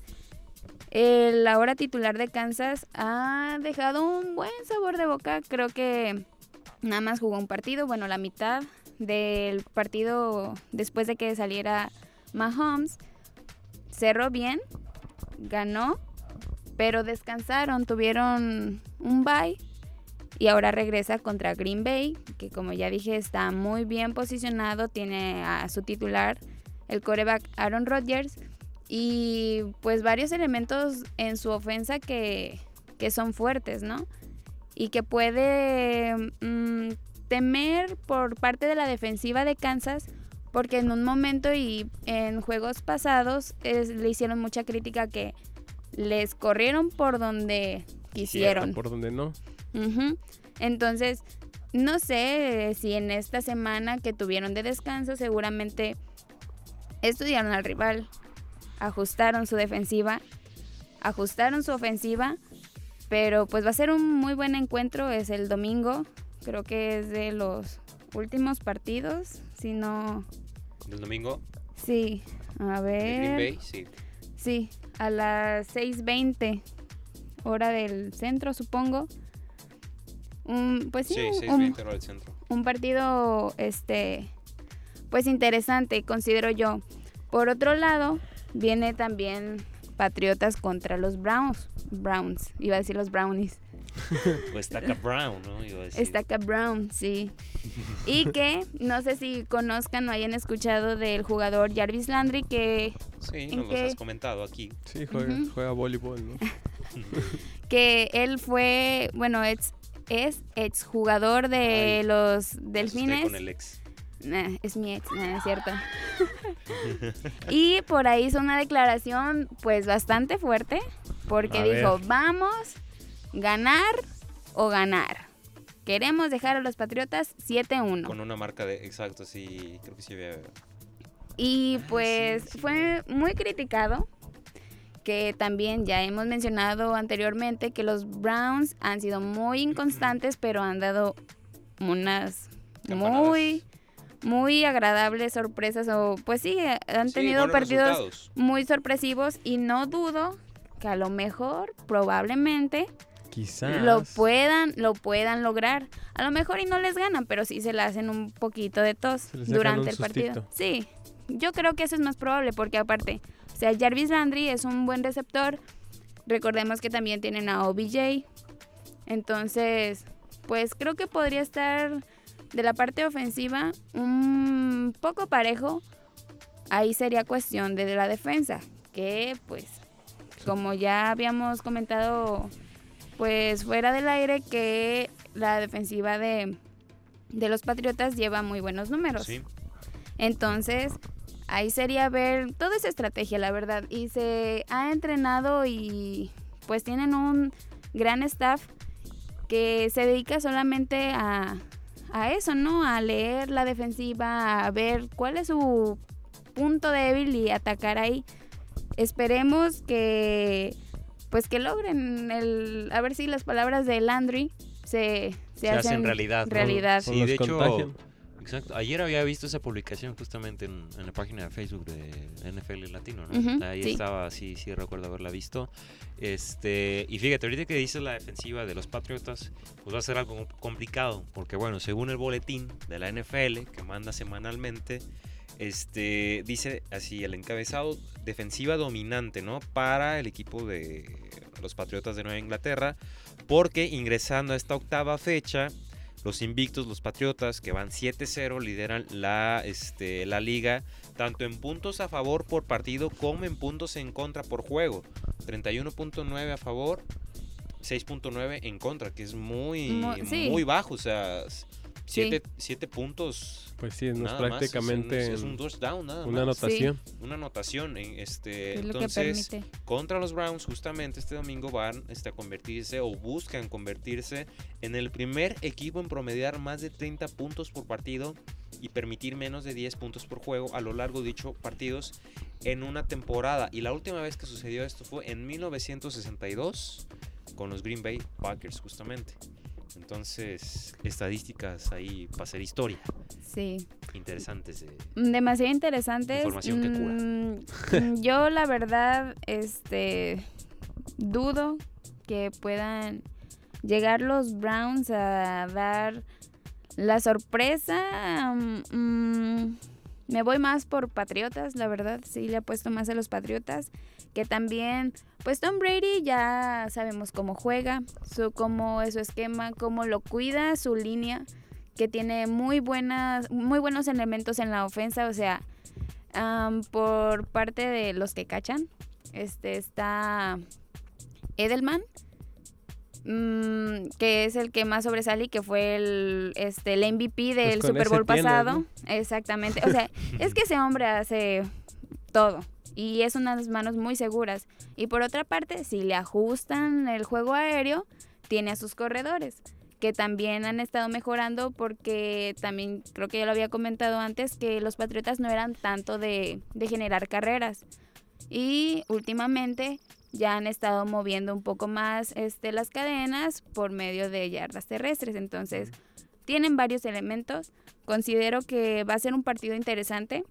el ahora titular de Kansas ha dejado un buen sabor de boca. Creo que nada más jugó un partido, bueno, la mitad del partido después de que saliera Mahomes. Cerró bien, ganó, pero descansaron, tuvieron un bye y ahora regresa contra Green Bay, que como ya dije está muy bien posicionado, tiene a su titular, el coreback Aaron Rodgers, y pues varios elementos en su ofensa que, que son fuertes, ¿no? Y que puede mm, temer por parte de la defensiva de Kansas, porque en un momento y en juegos pasados es- le hicieron mucha crítica que les corrieron por donde quisieron. Por donde no. Ujú. Entonces, no sé si en esta semana que tuvieron de descanso, seguramente estudiaron al rival, ajustaron su defensiva, ajustaron su ofensiva, pero pues va a ser un muy buen encuentro, es el domingo, creo que es de los últimos partidos, si no, ¿Del domingo? sí, a ¿De Green ver, Bay? Sí. sí, a las 6.20, hora del centro supongo. Un- pues sí, Sí, un- 6.20 hora del centro. un partido este pues interesante considero yo por otro lado viene también Patriotas contra los Browns Browns iba a decir los Brownies O Estaca Brown, ¿no? Iba a decir. Estaca Brown sí y que no sé si conozcan o hayan escuchado del jugador Jarvis Landry que Sí, ¿en nos los has comentado aquí. Sí, juega, voleibol, ¿no? que él fue bueno es es exjugador de Ay, los Delfines Con el ex. Nah, es mi ex, nah, es cierto. y por ahí hizo una declaración pues bastante fuerte porque A dijo, ver. vamos, ganar o ganar. Queremos dejar a los Patriotas 7-1. Con una marca de. Exacto, sí. Creo que sí había. Y Ah, pues sí, sí. fue muy criticado, que también ya hemos mencionado anteriormente que los Browns han sido muy inconstantes, pero han dado unas Campanadas. muy, muy agradables sorpresas o pues sí, han Sí, tenido buenos partidos resultados. muy sorpresivos y no dudo que a lo mejor, probablemente, Quizás. lo puedan, lo puedan lograr. A lo mejor y no les ganan, pero sí se le hacen un poquito de tos durante el partido. Sí, yo creo que eso es más probable porque aparte, o sea, Jarvis Landry es un buen receptor. Recordemos que también tienen a OBJ. Entonces, pues creo que podría estar de la parte ofensiva un poco parejo. Ahí sería cuestión de la defensa, que pues como ya habíamos comentado pues fuera del aire que la defensiva de, de los Patriotas lleva muy buenos números. Sí. Entonces, ahí sería ver toda esa estrategia, la verdad. Y se ha entrenado y pues tienen un gran staff que se dedica solamente a, a eso, ¿no? A leer la defensiva, a ver cuál es su punto débil y atacar ahí. Esperemos que pues que logren el a ver si las palabras de Landry se, se, Se hacen realidad, realidad. Sí, de hecho. Exacto. Ayer había visto esa publicación justamente en, en la página de Facebook de NFL Latino, ¿no? Ahí sí. estaba, sí, sí recuerdo haberla visto. Este, y fíjate, ahorita que dices la defensiva de los Patriotas, pues va a ser algo complicado, porque bueno, según el boletín de la NFL que manda semanalmente, este, dice así el encabezado defensiva dominante, ¿no? Para el equipo de los Patriotas de Nueva Inglaterra, porque ingresando a esta octava fecha, los invictos, los Patriotas, que van 7-0, lideran la, este, la liga, tanto en puntos a favor por partido como en puntos en contra por juego. 31.9 a favor, 6.9 en contra, que es muy, Mu- sí. muy bajo. O sea, 7 puntos. Pues sí, no es nada más, prácticamente es, un, es un touchdown, nada una más. anotación. Una anotación. en Este, es entonces, contra los Browns justamente este domingo van este, a convertirse o buscan convertirse en el primer equipo en promediar más de 30 puntos por partido y permitir menos de 10 puntos por juego a lo largo de dichos partidos en una temporada. Y la última vez que sucedió esto fue en 1962 con los Green Bay Packers justamente. Entonces, estadísticas ahí para hacer historia. Sí. Interesantes. de- Demasiado interesantes. Información que cura. Mm, mm, Yo la verdad, este, dudo que puedan llegar los Browns a dar la sorpresa. mm, me voy más por Patriotas, la verdad, sí le apuesto más a los Patriotas. Que también, pues Tom Brady ya sabemos cómo juega, su, cómo es su esquema, cómo lo cuida, su línea que tiene muy buenas, muy buenos elementos en la ofensa, o sea, am, por parte de los que cachan, este está Edelman, mm, que es el que más sobresale y que fue el, este, el MVP del con Super Bowl pasado. ¿no? Exactamente. O sea, es que ese hombre hace todo y es unas manos muy seguras. Y por otra parte, si le ajustan el juego aéreo, tiene a sus corredores que también han estado mejorando porque también creo que ya lo había comentado antes que los Patriotas no eran tanto de, de generar carreras y últimamente ya han estado moviendo un poco más este, las cadenas por medio de yardas terrestres. Entonces, tienen varios elementos. Considero que va a ser un partido interesante.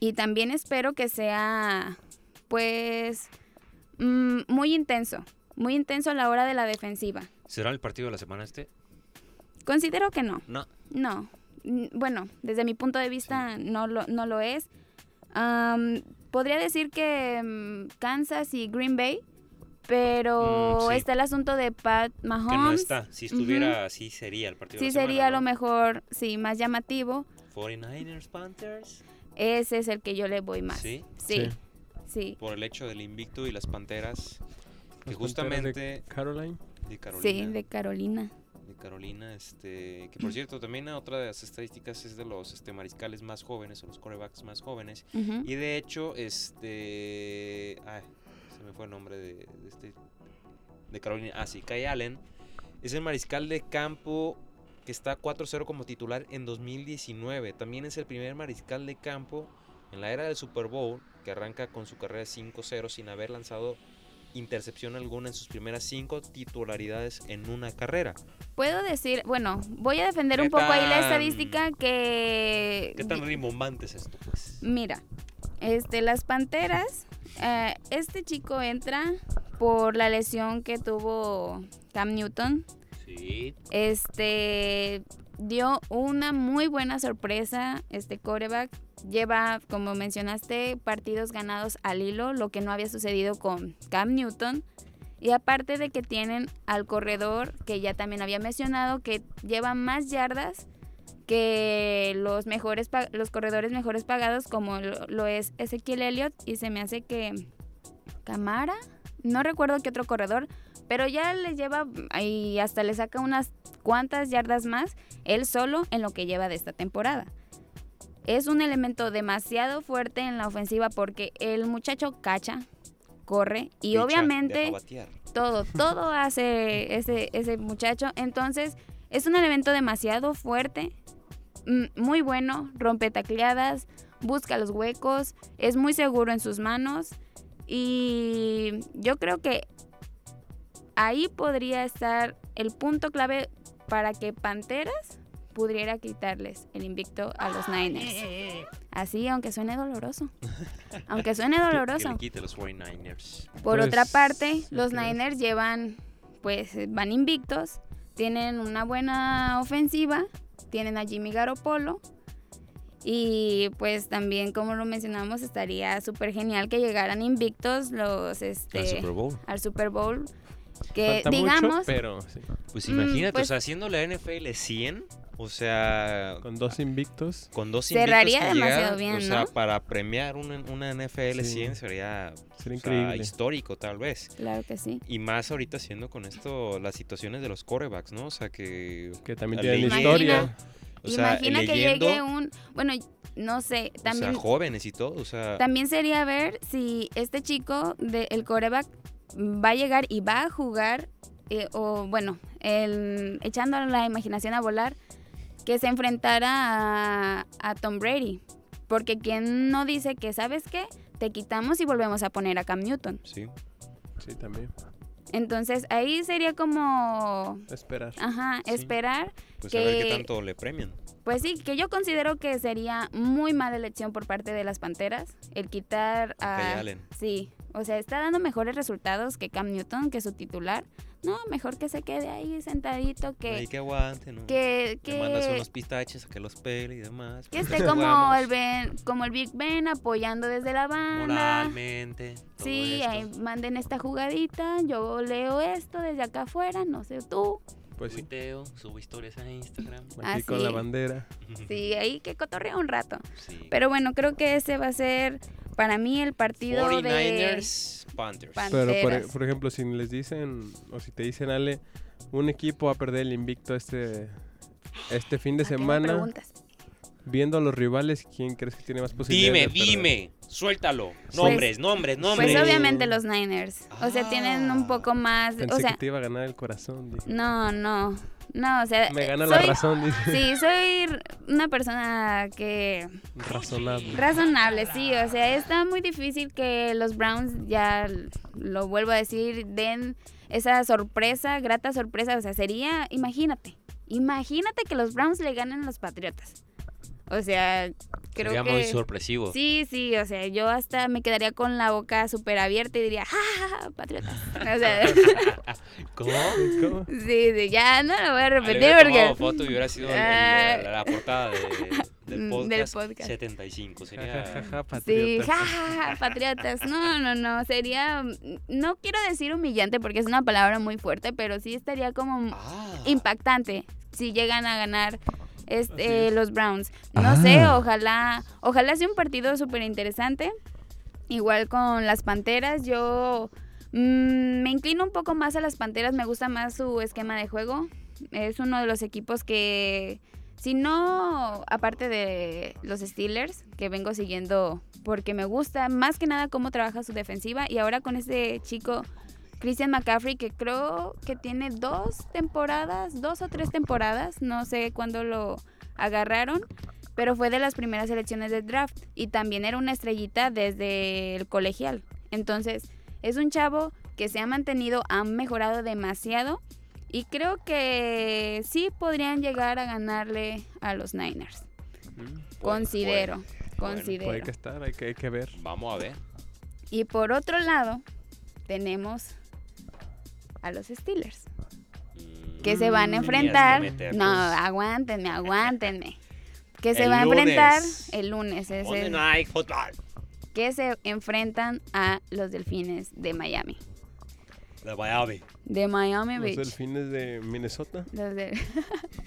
Y también espero que sea, pues, mm, muy intenso. Muy intenso a la hora de la defensiva. ¿Será el partido de la semana este? Considero que no. No. No. Bueno, desde mi punto de vista no, lo, no lo es. Podría decir que mm, Kansas y Green Bay, pero Mm, sí. está el asunto de Pat Mahomes. Que no está. Si estuviera así sería el partido Sí de la sería a semana, lo ¿no? mejor, sí, más llamativo. 49ers Panthers. Ese es el que yo le voy más. Sí. Sí, sí, Por el hecho del invicto y las panteras. Que Las justamente Panteras de Caroline. de Carolina. sí, de Carolina. De Carolina. Este, que por cierto, también otra de las estadísticas es de los este, mariscales más jóvenes o los corebacks más jóvenes. Y de hecho, este. Ay, se me fue el nombre de, de este. De Carolina. Ah, sí, Kai Allen. Es el mariscal de campo que está 4-0 como titular en 2019. También es el primer mariscal de campo en la era del Super Bowl que arranca con su carrera 5-0 sin haber lanzado intercepción alguna en sus primeras cinco titularidades en una carrera. Puedo decir, bueno, voy a defender ¿Qué un poco ahí la estadística que... ¿Qué tan rimbombante es esto, pues? Mira, este, las Panteras, eh, este chico entra por la lesión que tuvo Cam Newton. Sí. Este dio una muy buena sorpresa este coreback. Lleva, como mencionaste, partidos ganados al hilo, lo que no había sucedido con Cam Newton. Y aparte de que tienen al corredor, que ya también había mencionado, que lleva más yardas que los mejores los corredores mejores pagados, como lo, lo es Ezequiel Elliott. Y se me hace que Camara, no recuerdo qué otro corredor, pero ya le lleva y hasta le saca unas cuantas yardas más él solo en lo que lleva de esta temporada. Es un elemento demasiado fuerte en la ofensiva porque el muchacho cacha, corre y Picha, obviamente todo, todo hace ese, ese muchacho. Entonces, es un elemento demasiado fuerte, mm, muy bueno, rompe tacleadas, busca los huecos, es muy seguro en sus manos. Y yo creo que ahí podría estar el punto clave para que Panteras pudiera quitarles el invicto a los Niners. Así, aunque suene doloroso. Aunque suene Que doloroso. quite los 49ers. Por Pues, otra parte, los. Niners llevan, pues van invictos, tienen una buena ofensiva, tienen a Jimmy Garoppolo y pues también como lo mencionamos estaría súper genial que llegaran invictos los este Al Super Bowl. al Super Bowl que Falta mucho, digamos pero sí. Pues Mm, imagínate, pues- o sea, haciendo la NFL 100, o sea, Con dos invictos. con dos Cerraría invictos que demasiado bien, o sea, ¿no? para premiar una, una NFL Sí. 100 sería, Sería o sea, increíble. histórico tal vez. claro que sí. Y más ahorita siendo con esto las situaciones de los corebacks, ¿no? O sea, que Que también tienen leyenda- historia. O sea, Imagina que llegue un, bueno, no sé, o también sea, jóvenes y todo, o sea, También sería ver si este chico del coreback va a llegar y va a jugar, eh, o bueno, el, echando la imaginación a volar, que se enfrentara a, a Tom Brady. Porque quien no dice que, ¿sabes qué? Te quitamos y volvemos a poner a Cam Newton. sí. Sí, también. Entonces ahí sería como, Esperar. ajá, Sí. esperar. Pues a ver qué Que- tanto le premian. Pues sí, que yo considero que sería muy mala elección por parte de las Panteras el quitar a... Allen. Sí, o sea, está dando mejores resultados que Cam Newton, que su titular. No, mejor que se quede ahí sentadito, que, Ahí que aguante, ¿no? que, Le mandas que, unos pistaches a que los pele y demás. que pues, esté como el, ben, como el Big Ben apoyando desde la banda. Moralmente. todo Sí, esto. ahí manden esta jugadita, yo leo esto desde acá afuera, no sé tú. Pues sí. Tuiteo, subo historias a Instagram. Aquí con la bandera. Sí, ahí que cotorrea un rato. Sí. Pero bueno, creo que ese va a ser para mí el partido de... 49ers, Panthers. Pan- Pero por, Panteras. por ejemplo, si les dicen, o si te dicen, Ale, un equipo va a perder el invicto este, este fin de ¿A qué me semana, preguntas? viendo a los rivales, ¿quién crees que tiene más posibilidades? Dime, de dime, suéltalo. Pues- Nombres, nombres, nombres. Pues obviamente los Niners. O sea, tienen un poco más... Pensé O sea, que te iba a ganar el corazón. dije. no, no. No, o sea... Me gana soy- la razón, dice. Sí, soy una persona que... Razonable. Razonable, sí. O sea, está muy difícil que los Browns, ya lo vuelvo a decir, den esa sorpresa, grata sorpresa. O sea, sería... Imagínate. Imagínate que los Browns le ganen a los Patriotas. O sea, creo Sería que... muy sorpresivo. Sí, sí, o sea, yo hasta me quedaría con la boca súper abierta y diría, ¡ja, ja, ja, patriotas! O sea, ¿Cómo? ¿Cómo? sí, sí, ya no lo voy a Ah, repetir porque... foto y hubiera sido el- Ah. el- la portada de- del, podcast del podcast. 75. Ja, Sería... ja, ja, Sí, patriotas. ja, patriotas. No, no, no, sería... No quiero decir humillante porque es una palabra muy fuerte, pero sí estaría como Ah. impactante si llegan a ganar este, es. los Browns. No sé, ojalá, ojalá sea un partido súper interesante. Igual con las Panteras, yo mm, me inclino un poco más a las Panteras, me gusta más su esquema de juego. Es uno de los equipos que, si no, aparte de los Steelers, que vengo siguiendo porque me gusta más que nada cómo trabaja su defensiva, y ahora con este chico Christian McCaffrey, que creo que tiene dos temporadas, dos o tres temporadas, no sé cuándo lo agarraron, pero fue de las primeras selecciones del draft y también era una estrellita desde el colegial. Entonces, es un chavo que se ha mantenido, ha mejorado demasiado y creo que sí podrían llegar a ganarle a los Niners. Considero, bueno, considero. Pues hay que estar, hay que, hay que ver. Vamos a ver. Y por otro lado, tenemos a los Steelers, que se van a Mm, enfrentar. No, meterlos. aguántenme, aguántenme. Que se El va a enfrentar lunes. el lunes, es el- Night Football. que se enfrentan a los Delfines de Miami. De Miami. De Miami Los delfines de Minnesota. Los de,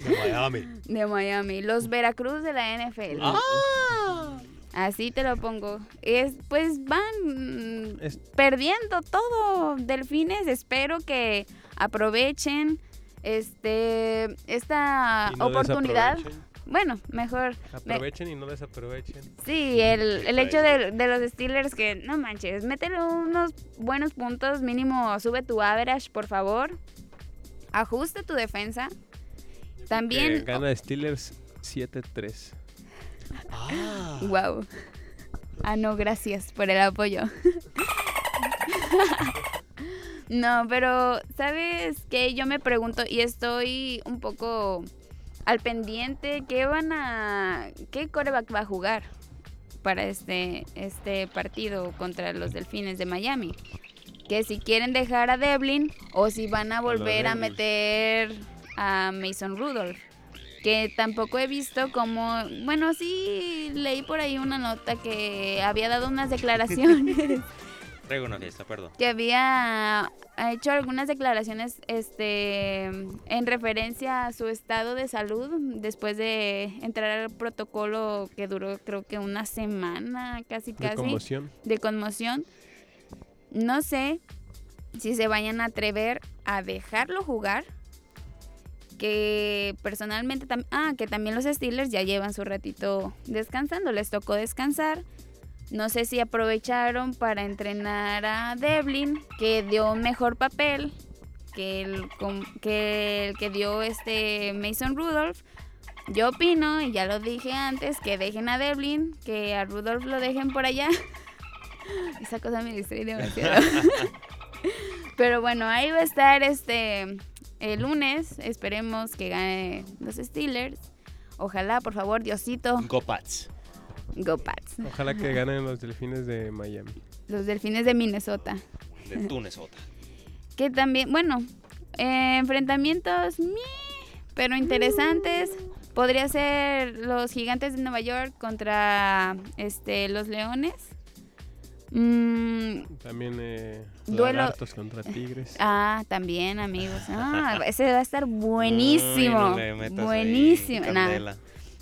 De Miami. de Miami. Los Veracruz de la NFL. Ah. Así te lo pongo. Es, pues van Es- perdiendo todo. Delfines, espero que aprovechen este esta no oportunidad. Bueno, mejor. me- Aprovechen y no desaprovechen. Sí, el, el hecho de, de los Steelers que, no manches, métele unos buenos puntos, mínimo sube tu average, por favor. Ajusta tu defensa. También, gana Steelers 7-3. Ah. wow. Ah, no, gracias por el apoyo. no, pero, ¿sabes qué? Yo me pregunto y estoy un poco al pendiente, ¿qué van a... ¿Qué coreback va a jugar para este, este partido contra los Delfines de Miami? Que si quieren dejar a Devlin o si van a volver a Devils. meter a Mason Rudolph. Que tampoco he visto como, bueno, sí leí por ahí una nota que había dado unas declaraciones Traigo una fiesta, perdón. que había hecho algunas declaraciones este en referencia a su estado de salud después de entrar al protocolo que duró creo que una semana casi De casi conmoción. de conmoción. No sé si se vayan a atrever a dejarlo jugar. Que personalmente también. Ah, que también los Steelers ya llevan su ratito descansando. Les tocó descansar. No sé si aprovecharon para entrenar a Devlin, que dio mejor papel que el, que el que dio este Mason Rudolph. Yo opino, y ya lo dije antes, que dejen a Devlin, que a Rudolph lo dejen por allá. Esa cosa me distrae demasiado. Pero bueno, ahí va a estar este el lunes. Esperemos que gane los Steelers. Ojalá, por favor, Diosito, Go Pats. go Pats. Ojalá que ganen los delfines de Miami. Los delfines de Minnesota. De Tunesota. Que también, bueno, eh, enfrentamientos, meh, pero interesantes. Podría ser los gigantes de Nueva York contra este los leones. Mm, También eh, Duelo- contra tigres. ah, también, amigos. Ah, ese va a estar buenísimo. Ay, no le metas ahí buenísimo. Nah,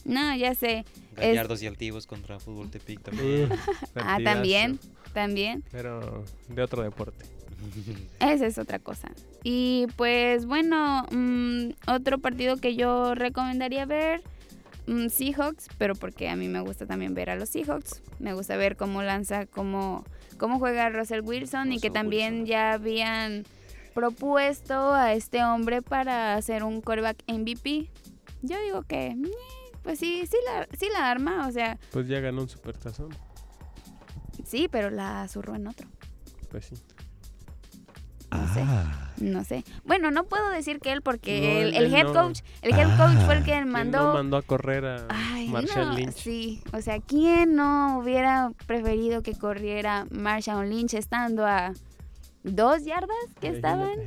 no, ya sé. Gallardos y altivos contra Fútbol Tepic también. Ah, también, también. Pero de otro deporte. Esa es otra cosa. Y pues bueno, mm, otro partido que yo recomendaría ver, mm, Seahawks, pero porque a mí me gusta también ver a los Seahawks. Me gusta ver cómo lanza, cómo, cómo juega Russell Wilson y que también Wilson. ya habían propuesto a este hombre para hacer un quarterback MVP. Yo digo que, pues sí, sí la, sí la arma, o sea, Pues ya ganó un supertazón. sí, pero la zurró en otro. Pues sí. No sé. No sé. Bueno, no puedo decir que él porque No, el, él- el él head no. coach, el head coach fue el que ¿Quién mandó. no mandó a correr a Ay, Marshall no, Lynch? sí. O sea, ¿quién no hubiera preferido que corriera Marshall Lynch estando a dos yardas que estaban?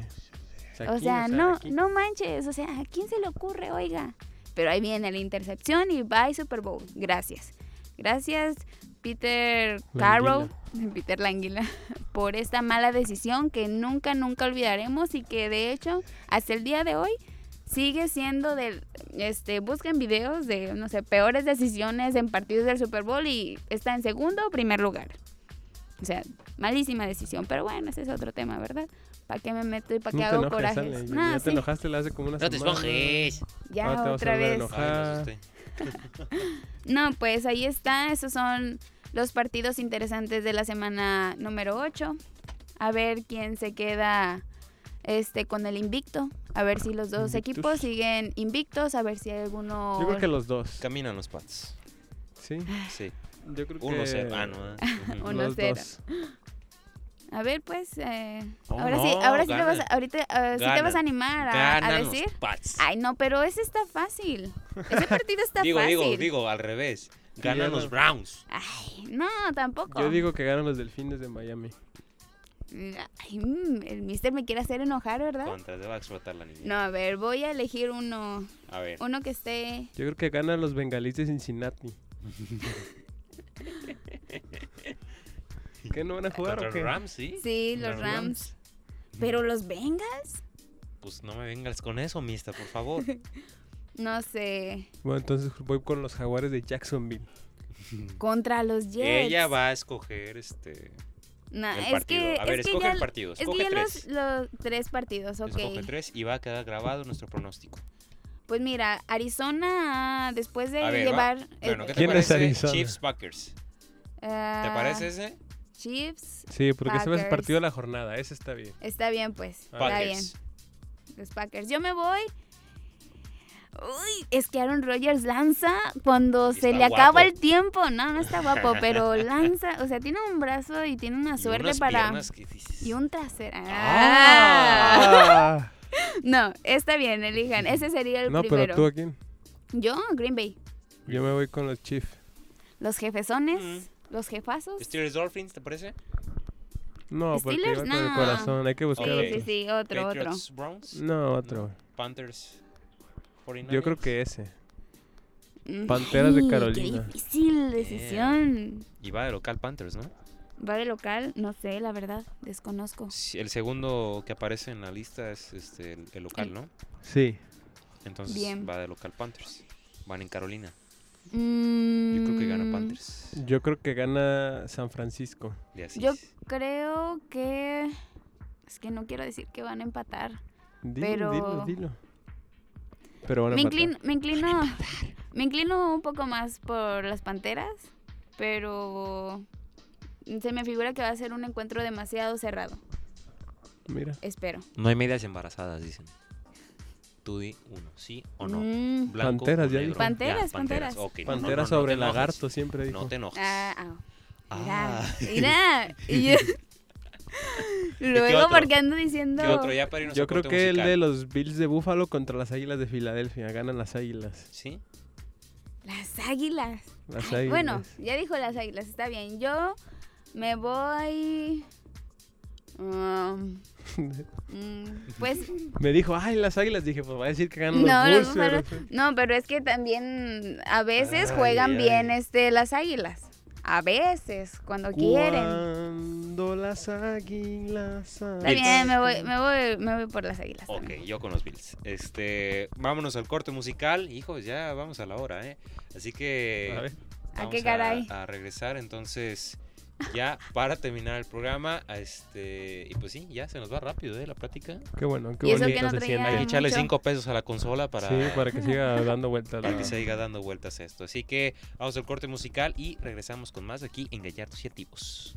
O Aquí, sea, no, aquí. no manches. O sea, ¿a quién se le ocurre, oiga? Pero ahí viene la intercepción y bye Super Bowl. Gracias. Gracias, Peter Carroll, Peter Languila, por esta mala decisión que nunca, nunca olvidaremos y que de hecho, hasta el día de hoy, sigue siendo del, este, busquen videos de, no sé, peores decisiones en partidos del Super Bowl y está en segundo o primer lugar. O sea, malísima decisión, pero bueno, ese es otro tema, ¿verdad? ¿Para qué me meto y para qué hago enojes, corajes? No, ya te enojaste la hace como una No te esponjes. ya Ahora te vas a otra vez. Ay. no, pues ahí está. Esos son los partidos interesantes de la semana número 8. A ver quién se queda este con el invicto. A ver si los dos equipos siguen invictos. A ver si hay alguno. Yo creo que los dos. Caminan los Pats. Sí. Sí. Yo creo que. 1-0. Ah, no. ¿eh? A ver, pues. eh, Oh, ahora sí, ahora sí te vas, a- ahorita, ah, sí te vas a animar a, a decir. Ay, no, pero ese está fácil. Ese partido está digo, fácil. digo, digo, al revés. Ganan los Browns. Ay, no, tampoco. Yo digo que ganan los delfines de Miami. Ay, mm, el mister me quiere hacer enojar, ¿verdad? Contra, te va a explotar la niña. No, a ver, voy a elegir uno, A ver. uno que esté... Yo creo que ganan los bengalíes de Cincinnati. ¿Qué no van a jugar Contra o qué? los Rams, sí. Sí, los Los Rams. Pero los Bengals, Pues no me vengas con eso, mister, por favor. no sé. Bueno, entonces voy con los jaguares de Jacksonville. Contra los Jets. Ella va a escoger este No, el es partido. que, a ver, es que escoge ya, el partido. es que Escoge ya tres. los, los tres partidos, ok. Escoge tres y va a quedar grabado nuestro pronóstico. Pues mira, Arizona, después de A ver, va. llevar... Bueno, ¿qué te ¿Quién es Arizona? Chiefs Packers? ¿Te ah, parece ese? Chiefs, Sí, porque ese es el Packers. partido de la jornada. Ese está bien. está bien pues, está bien. Packers. Los Packers. Yo me voy. Uy, es que Aaron Rodgers lanza cuando se le acaba el tiempo. No, no está guapo, pero lanza. O sea, tiene un brazo y tiene una Y suerte unas para. piernas que dices, Y un trasero. Ah. No, está bien, elijan. Ese sería el no, primero. pero tú a quién? Yo, Green Bay. Yo me voy con los Chiefs. Los jefezones, Mm. Los jefazos. Steelers Dolphins, ¿te parece? No, porque iba con el corazón. Hay que Sí, buscar Ok. sí, otro. sí, otro, otro. Browns. No, otro. Panthers 49ers. Yo creo que ese. Mm, Panteras de Carolina. Qué difícil decisión. Y va de local Panthers, ¿no? ¿Va de local? No sé, la verdad, desconozco. Sí, El segundo que aparece en la lista es este el, el local, ¿no? Sí. Entonces Bien. va de local Panthers. Van en Carolina. Mm, Yo creo que gana Panthers. Yo creo que gana San Francisco. De. Yo creo que... Es que no quiero decir que van a empatar. Dilo, Pero- dilo, dilo. Pero van a Me empatar. inclino, me inclino, me inclino un poco más por las Panteras, pero se me figura que va a ser un encuentro demasiado cerrado. Mira. Espero. No hay medias embarazadas, dicen. Uno, ¿sí o no? Mm, Blanco Panteras, ya dijo. Panteras, panteras. ok, no, no, Pantera no, no sobre enojes. lagarto, siempre dijo. No te enojes. ah. Ah. Mira, mira. Y yo- Luego, porque ando diciendo... ¿Qué otro? Ya para irnos Yo creo que el de los Bills de Buffalo contra las Águilas de Filadelfia. Ganan las Águilas. ¿Sí? Las águilas. Las Ay, Águilas. bueno, ya dijo las águilas, está bien. Yo me voy... um, pues Me dijo, ay, las Águilas. Dije, pues va a decir que ganan No, los Bulls. pero- no, pero es que también a veces Ay, juegan ay. bien este las águilas. A veces, cuando quieren. Cuando las águilas. Está bien, me voy, me voy, me voy por las águilas. Ok, también. yo con los Bills. Este, vámonos al corte musical. Hijos, ya vamos a la hora, ¿eh? Así que A ver. ¿A vamos qué caray? A, regresar, entonces, ya para terminar el programa, este, y pues sí, ya se nos va rápido, ¿eh? La plática. Qué bueno, qué Y eso bonito que no. Hay que echarle mucho. cinco pesos a la consola para, Sí, para que siga dando vueltas. para la- que siga dando vueltas esto. Así que vamos al corte musical y regresamos con más aquí en Gallardos y Activos.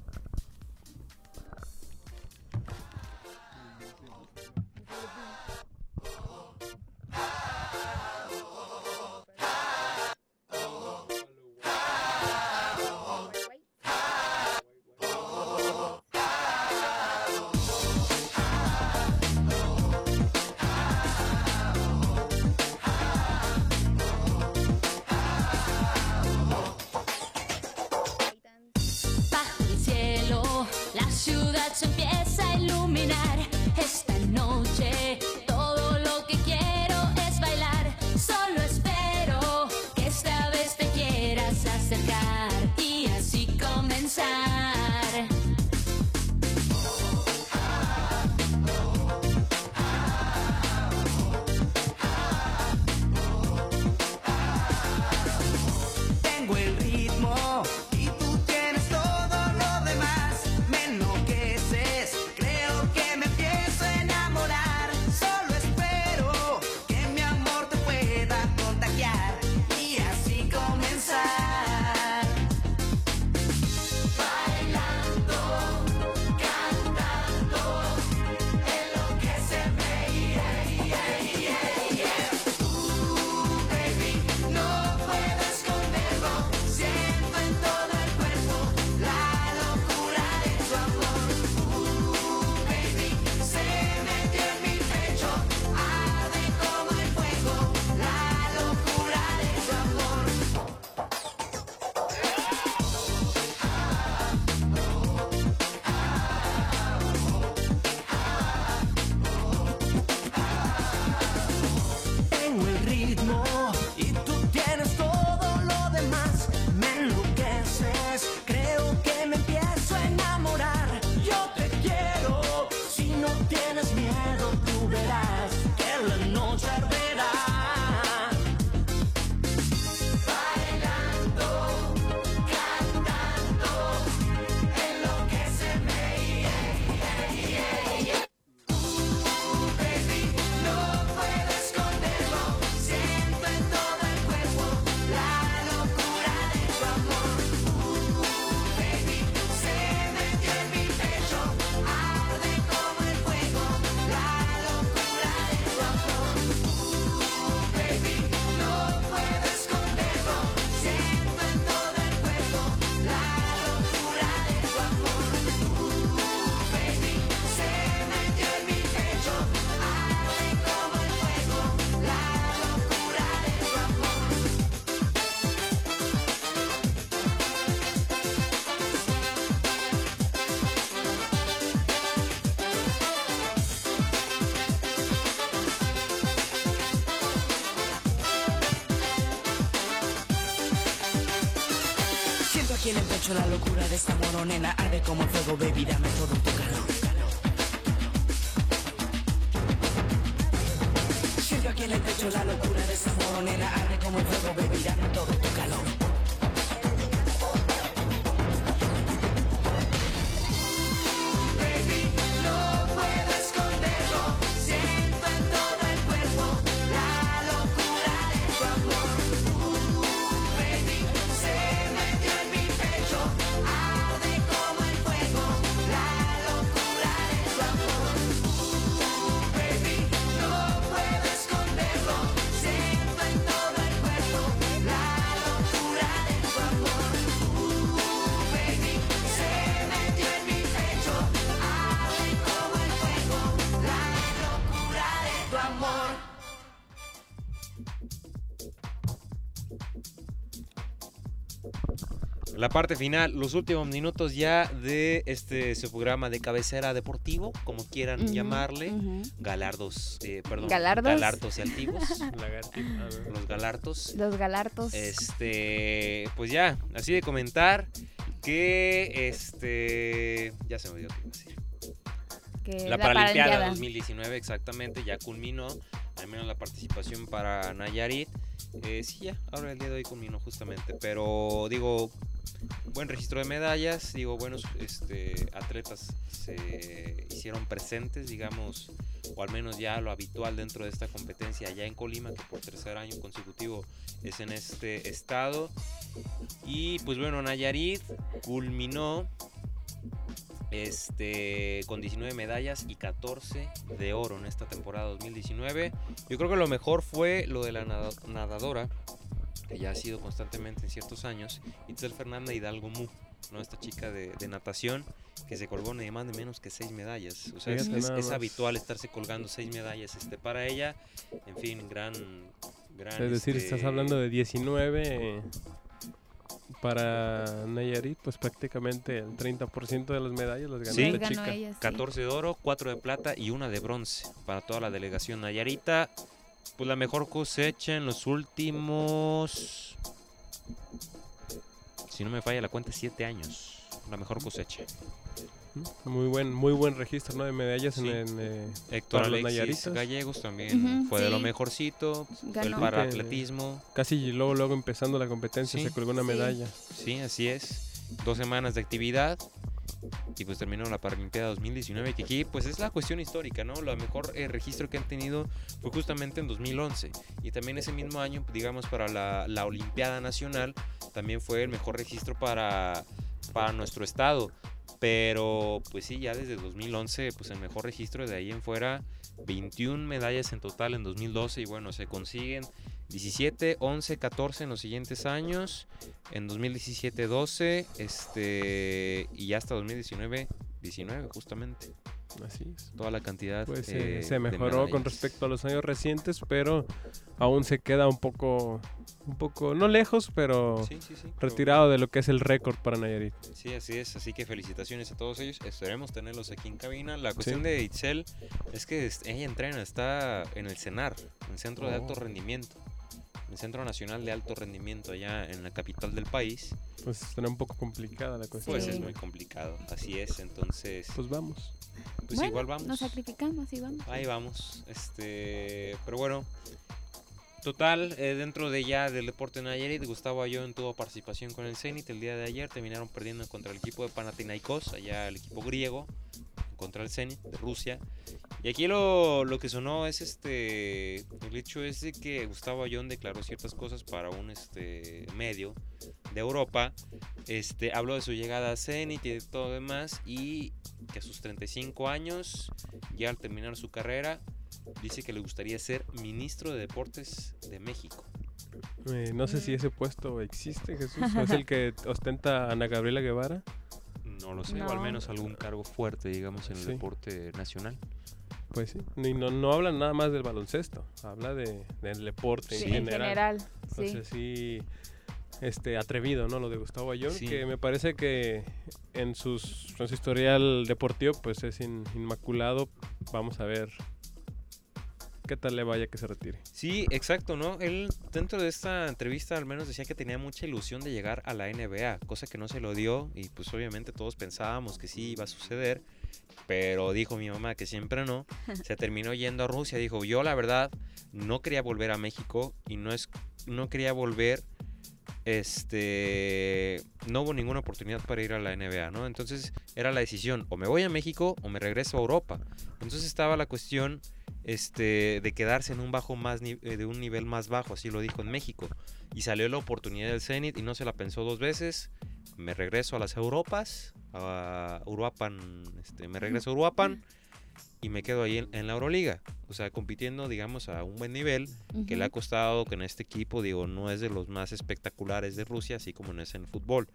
La locura de esta moronena arde como fuego, baby, dame parte final, los últimos minutos ya de este su programa de cabecera deportivo, como quieran llamarle. Galardos, eh, perdón. ¿Galardos? Galardos y altivos. Los galartos. Los galartos. Este, pues ya, así de comentar que este, ya se me olvidó qué decir. que La Paralimpiada Paralimpiada. 2019 exactamente ya culminó, al menos la participación para Nayarit. Eh, sí, ya, ahora el día de hoy culminó justamente, pero digo, buen registro de medallas, digo, buenos este, atletas se hicieron presentes, digamos, o al menos ya lo habitual dentro de esta competencia allá en Colima, que por tercer año consecutivo es en este estado. Y pues bueno, Nayarit culminó este, con 19 medallas y 14 de oro en esta temporada 2019. Yo creo que lo mejor fue lo de la nada- nadadora, que ya ha sido constantemente en ciertos años, Itzel Fernanda Hidalgo Mu, ¿no? esta chica de, de natación que se colgó ni más ni menos que 6 medallas. O sea, es, es- es habitual estarse colgando 6 medallas este, para ella. En fin, gran... gran Es decir, este, estás hablando de 19 eh, para Nayarit, pues prácticamente el 30% de las medallas las ganó Sí. esta ganó chica. ella, sí. 14 de oro, 4 de plata y una de bronce para toda la delegación Nayarita. Pues la mejor cosecha en los últimos. Si no me falla la cuenta, 7 años. La mejor cosecha. ¿Mm? Muy buen, muy buen registro ¿no? de medallas Sí. en, en, eh, Héctor Alexis. Gallegos también fue de lo mejorcito. El Ganó. para atletismo. casi luego luego empezando la competencia Sí. se colgó una Sí. medalla. Sí, así es. Dos semanas de actividad. Y pues terminó la Paralimpiada 2019, que aquí pues es la cuestión histórica, ¿no? Lo mejor eh, registro que han tenido fue justamente en 2011. Y también ese mismo año, digamos, para la, la Olimpiada Nacional, también fue el mejor registro para, para nuestro estado. Pero pues sí, ya desde 2011, pues el mejor registro de ahí en fuera, 21 medallas en total en 2012. Y bueno, se consiguen 17, 11, 14 en los siguientes años. En 2017 12, este y ya hasta 2019 19 justamente. Así es. Toda la cantidad Pues eh, eh, se mejoró con respecto a los años recientes, pero aún se queda un poco, un poco, no lejos, pero Sí, sí, sí. pero- retirado de lo que es el récord para Nayarit. Sí, así es. Así que felicitaciones a todos ellos. Esperemos tenerlos aquí en cabina. La cuestión de Itzel es que es- ella entrena, está en el CENAR, el Centro de Alto Oh. Rendimiento. El Centro Nacional de Alto Rendimiento allá en la capital del país. Pues será un poco complicada la cuestión. Pues es muy complicado. Así es. Entonces, Pues vamos. pues Bueno, igual vamos. Nos sacrificamos y vamos. Ahí vamos. Este, pero bueno. Total, eh, dentro de ya del deporte Nayarit, Gustavo Ayón tuvo participación con el Zenit el día de ayer. Terminaron perdiendo contra el equipo de Panathinaikos, allá el equipo griego, contra el Zenit de Rusia. Y aquí lo, lo que sonó es este. El hecho es de que Gustavo Ayón declaró ciertas cosas para un este medio de Europa. Este, habló de su llegada a Zenit y de todo lo demás. Y que a sus 35 años, ya al terminar su carrera, dice que le gustaría ser ministro de Deportes de México. Eh, no sé si ese puesto existe, Jesús. ¿O es el que ostenta Ana Gabriela Guevara? No lo sé, o al No. menos algún cargo fuerte, digamos, en el Sí. deporte nacional. Pues sí. Y no, no habla nada más del baloncesto. Habla de, del deporte Sí, en en general. general. O Sí. sea, sí, este, atrevido, ¿no? Lo de Gustavo Ayón, Sí. que me parece que en, sus, en su historial deportivo, pues es in- inmaculado. Vamos a ver qué tal le vaya que se retire. Sí, exacto, ¿no? Él dentro de esta entrevista al menos decía que tenía mucha ilusión de llegar a la NBA, cosa que no se lo dio y pues obviamente todos pensábamos que sí iba a suceder, pero dijo mi mamá que siempre no. Se terminó yendo a Rusia, dijo, "Yo la verdad no quería volver a México y no es no quería volver este no hubo ninguna oportunidad para ir a la NBA, ¿no? Entonces era la decisión, o me voy a México o me regreso a Europa. Entonces estaba la cuestión este, de quedarse en un bajo más eh, de un nivel más bajo, así lo dijo en México. Y salió la oportunidad del Zenit y no se la pensó dos veces. Me regreso a las Europas, a Uruapan, este, me regreso a Uruapan y me quedo ahí en, en la Euroliga. O sea, compitiendo, digamos, a un buen nivel que le ha costado que en este equipo, digo, no es de los más espectaculares de Rusia, así como no es en fútbol.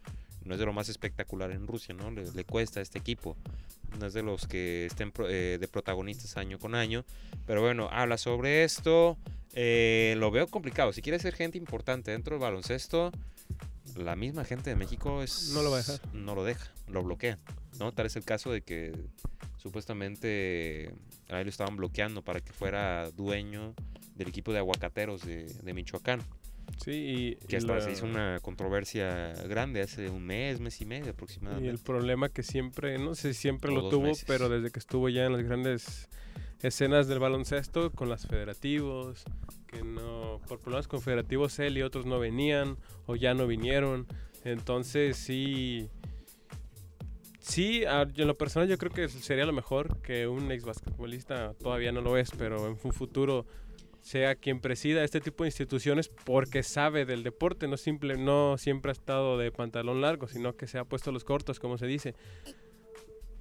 No es de lo más espectacular en Rusia, ¿no? Le, le cuesta a este equipo. No es de los que estén pro- eh, de protagonistas año con año. Pero bueno, habla sobre esto. Eh, lo veo complicado. Si quiere ser gente importante dentro del baloncesto, la misma gente de México es, No lo va a dejar. No lo deja, lo bloquea. ¿no? Tal es el caso de que supuestamente a él lo estaban bloqueando para que fuera dueño del equipo de aguacateros de, de Michoacán. Sí, y, Que hasta la- se hizo una controversia grande hace un mes, mes y medio Y el aproximadamente. problema que siempre, no sé si siempre O lo tuvo, meses. pero desde que estuvo ya en las grandes escenas del baloncesto con las federativos, que no, por problemas con federativos él y otros no venían o ya no vinieron. Entonces sí, sí, en lo personal yo creo que sería lo mejor que un ex basquetbolista, todavía no lo es, pero en un futuro sea quien presida este tipo de instituciones porque sabe del deporte, no simple, no siempre ha estado de pantalón largo, sino que se ha puesto los cortos, como se dice.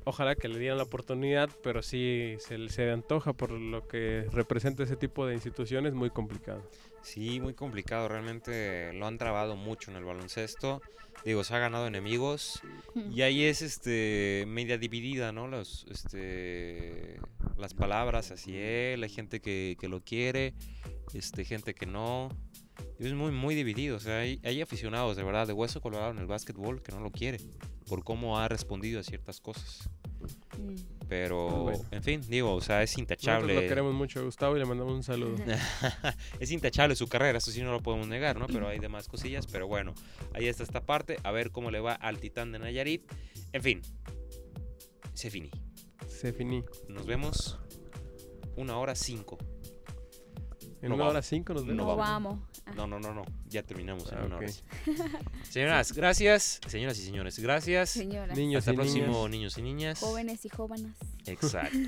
Ojalá que le dieran la oportunidad, pero sí se, le- se antoja por lo que representa ese tipo de instituciones, muy complicado. Sí, muy complicado. Realmente lo han trabado mucho en el baloncesto. Digo, se ha ganado enemigos. Y ahí es este media dividida, ¿no? Los, este, las palabras hacia él. Hay gente que, que lo quiere, este, gente que no. Es muy, muy dividido. O sea, hay, hay aficionados de verdad de hueso colorado en el básquetbol que no lo quiere por cómo ha respondido a ciertas cosas. Mm. Pero, Bueno. en fin, digo, o sea, es Nosotros intachable. lo queremos mucho, Gustavo, y le mandamos un saludo. es intachable su carrera, eso sí no lo podemos negar, ¿no? Pero hay demás cosillas, pero bueno, ahí está esta parte, a ver cómo le va al Titán de Nayarit. En fin, se finí. Se finí. Nos vemos una hora cinco. En No una vamos. hora cinco nos vemos. No No vamos. vamos. Ah, No, no, no, no, ya terminamos en Ah, una ok. hora. cinco. Señoras, gracias. Señoras y señores, gracias. Señora. Niños Hasta el próximo, niñas. niños y niñas. Jóvenes y jóvenes. Exacto.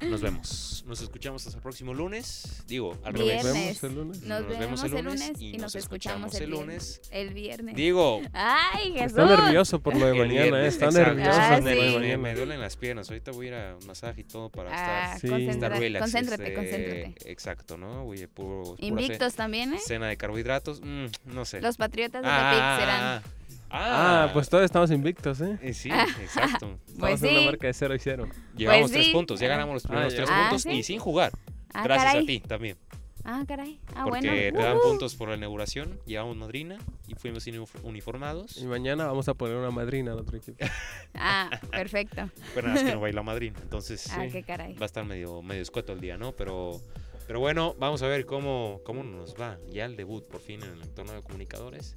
Nos vemos. Nos escuchamos hasta el próximo lunes. Digo, al Viernes. revés. Nos vemos el lunes. Nos, vemos el lunes y, nos escuchamos el lunes. viernes. El viernes. Digo, ¡Ay, Jesús! Está nervioso por lo de mañana, viernes, ¿eh? Está exacto. nervioso Ah, por lo de sí. me, mañana. me duelen las piernas. Ahorita voy a ir a un masaje y todo para Ah, estar, Sí. estar relax. concéntrate, este, concéntrate. Exacto, ¿no? Voy a puro, pura ce- Invictos también, ¿eh? cena de carbohidratos. mm, no sé. Los patriotas de ah, Tepic serán. Ah, pues todos estamos invictos, ¿eh? eh, sí, Ah. exacto. Pues Estamos en una marca de 0 y 0. Llevamos Pues tres sí. puntos. Ya ganamos los primeros Ah, tres ya. Ah, puntos ¿sí? y sin jugar. Ah, Gracias caray. a ti también. Ah, caray. Ah, porque bueno. te dan puntos por la inauguración. Llevamos madrina y fuimos uni- uniformados. Y mañana vamos a poner una madrina al otro equipo. Ah, perfecto. Pero nada, es que no baila madrina. Entonces Ah, sí, qué caray. va a estar medio, medio escueto el día, ¿no? Pero, pero bueno, vamos a ver cómo, cómo nos va. Ya el debut por fin en el entorno de comunicadores.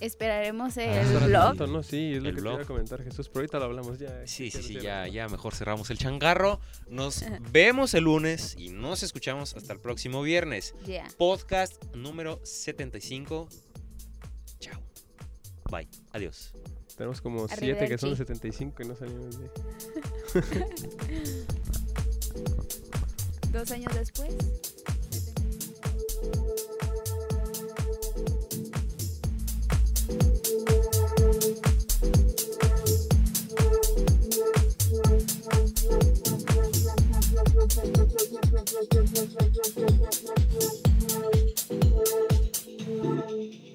Esperaremos Ah, el para blog. tanto, ¿no? Sí, es lo El que te blog. iba a comentar, Jesús, pero ahorita lo hablamos ya. Sí, sí, sí, ya, ya mejor cerramos el changarro. Nos vemos el lunes y nos escuchamos hasta el próximo viernes. Ya. Podcast número 75. Chao. Bye. Adiós. Tenemos como 7 que son de Arrivederci. 75 y no salimos de... Dos años después. Thank you.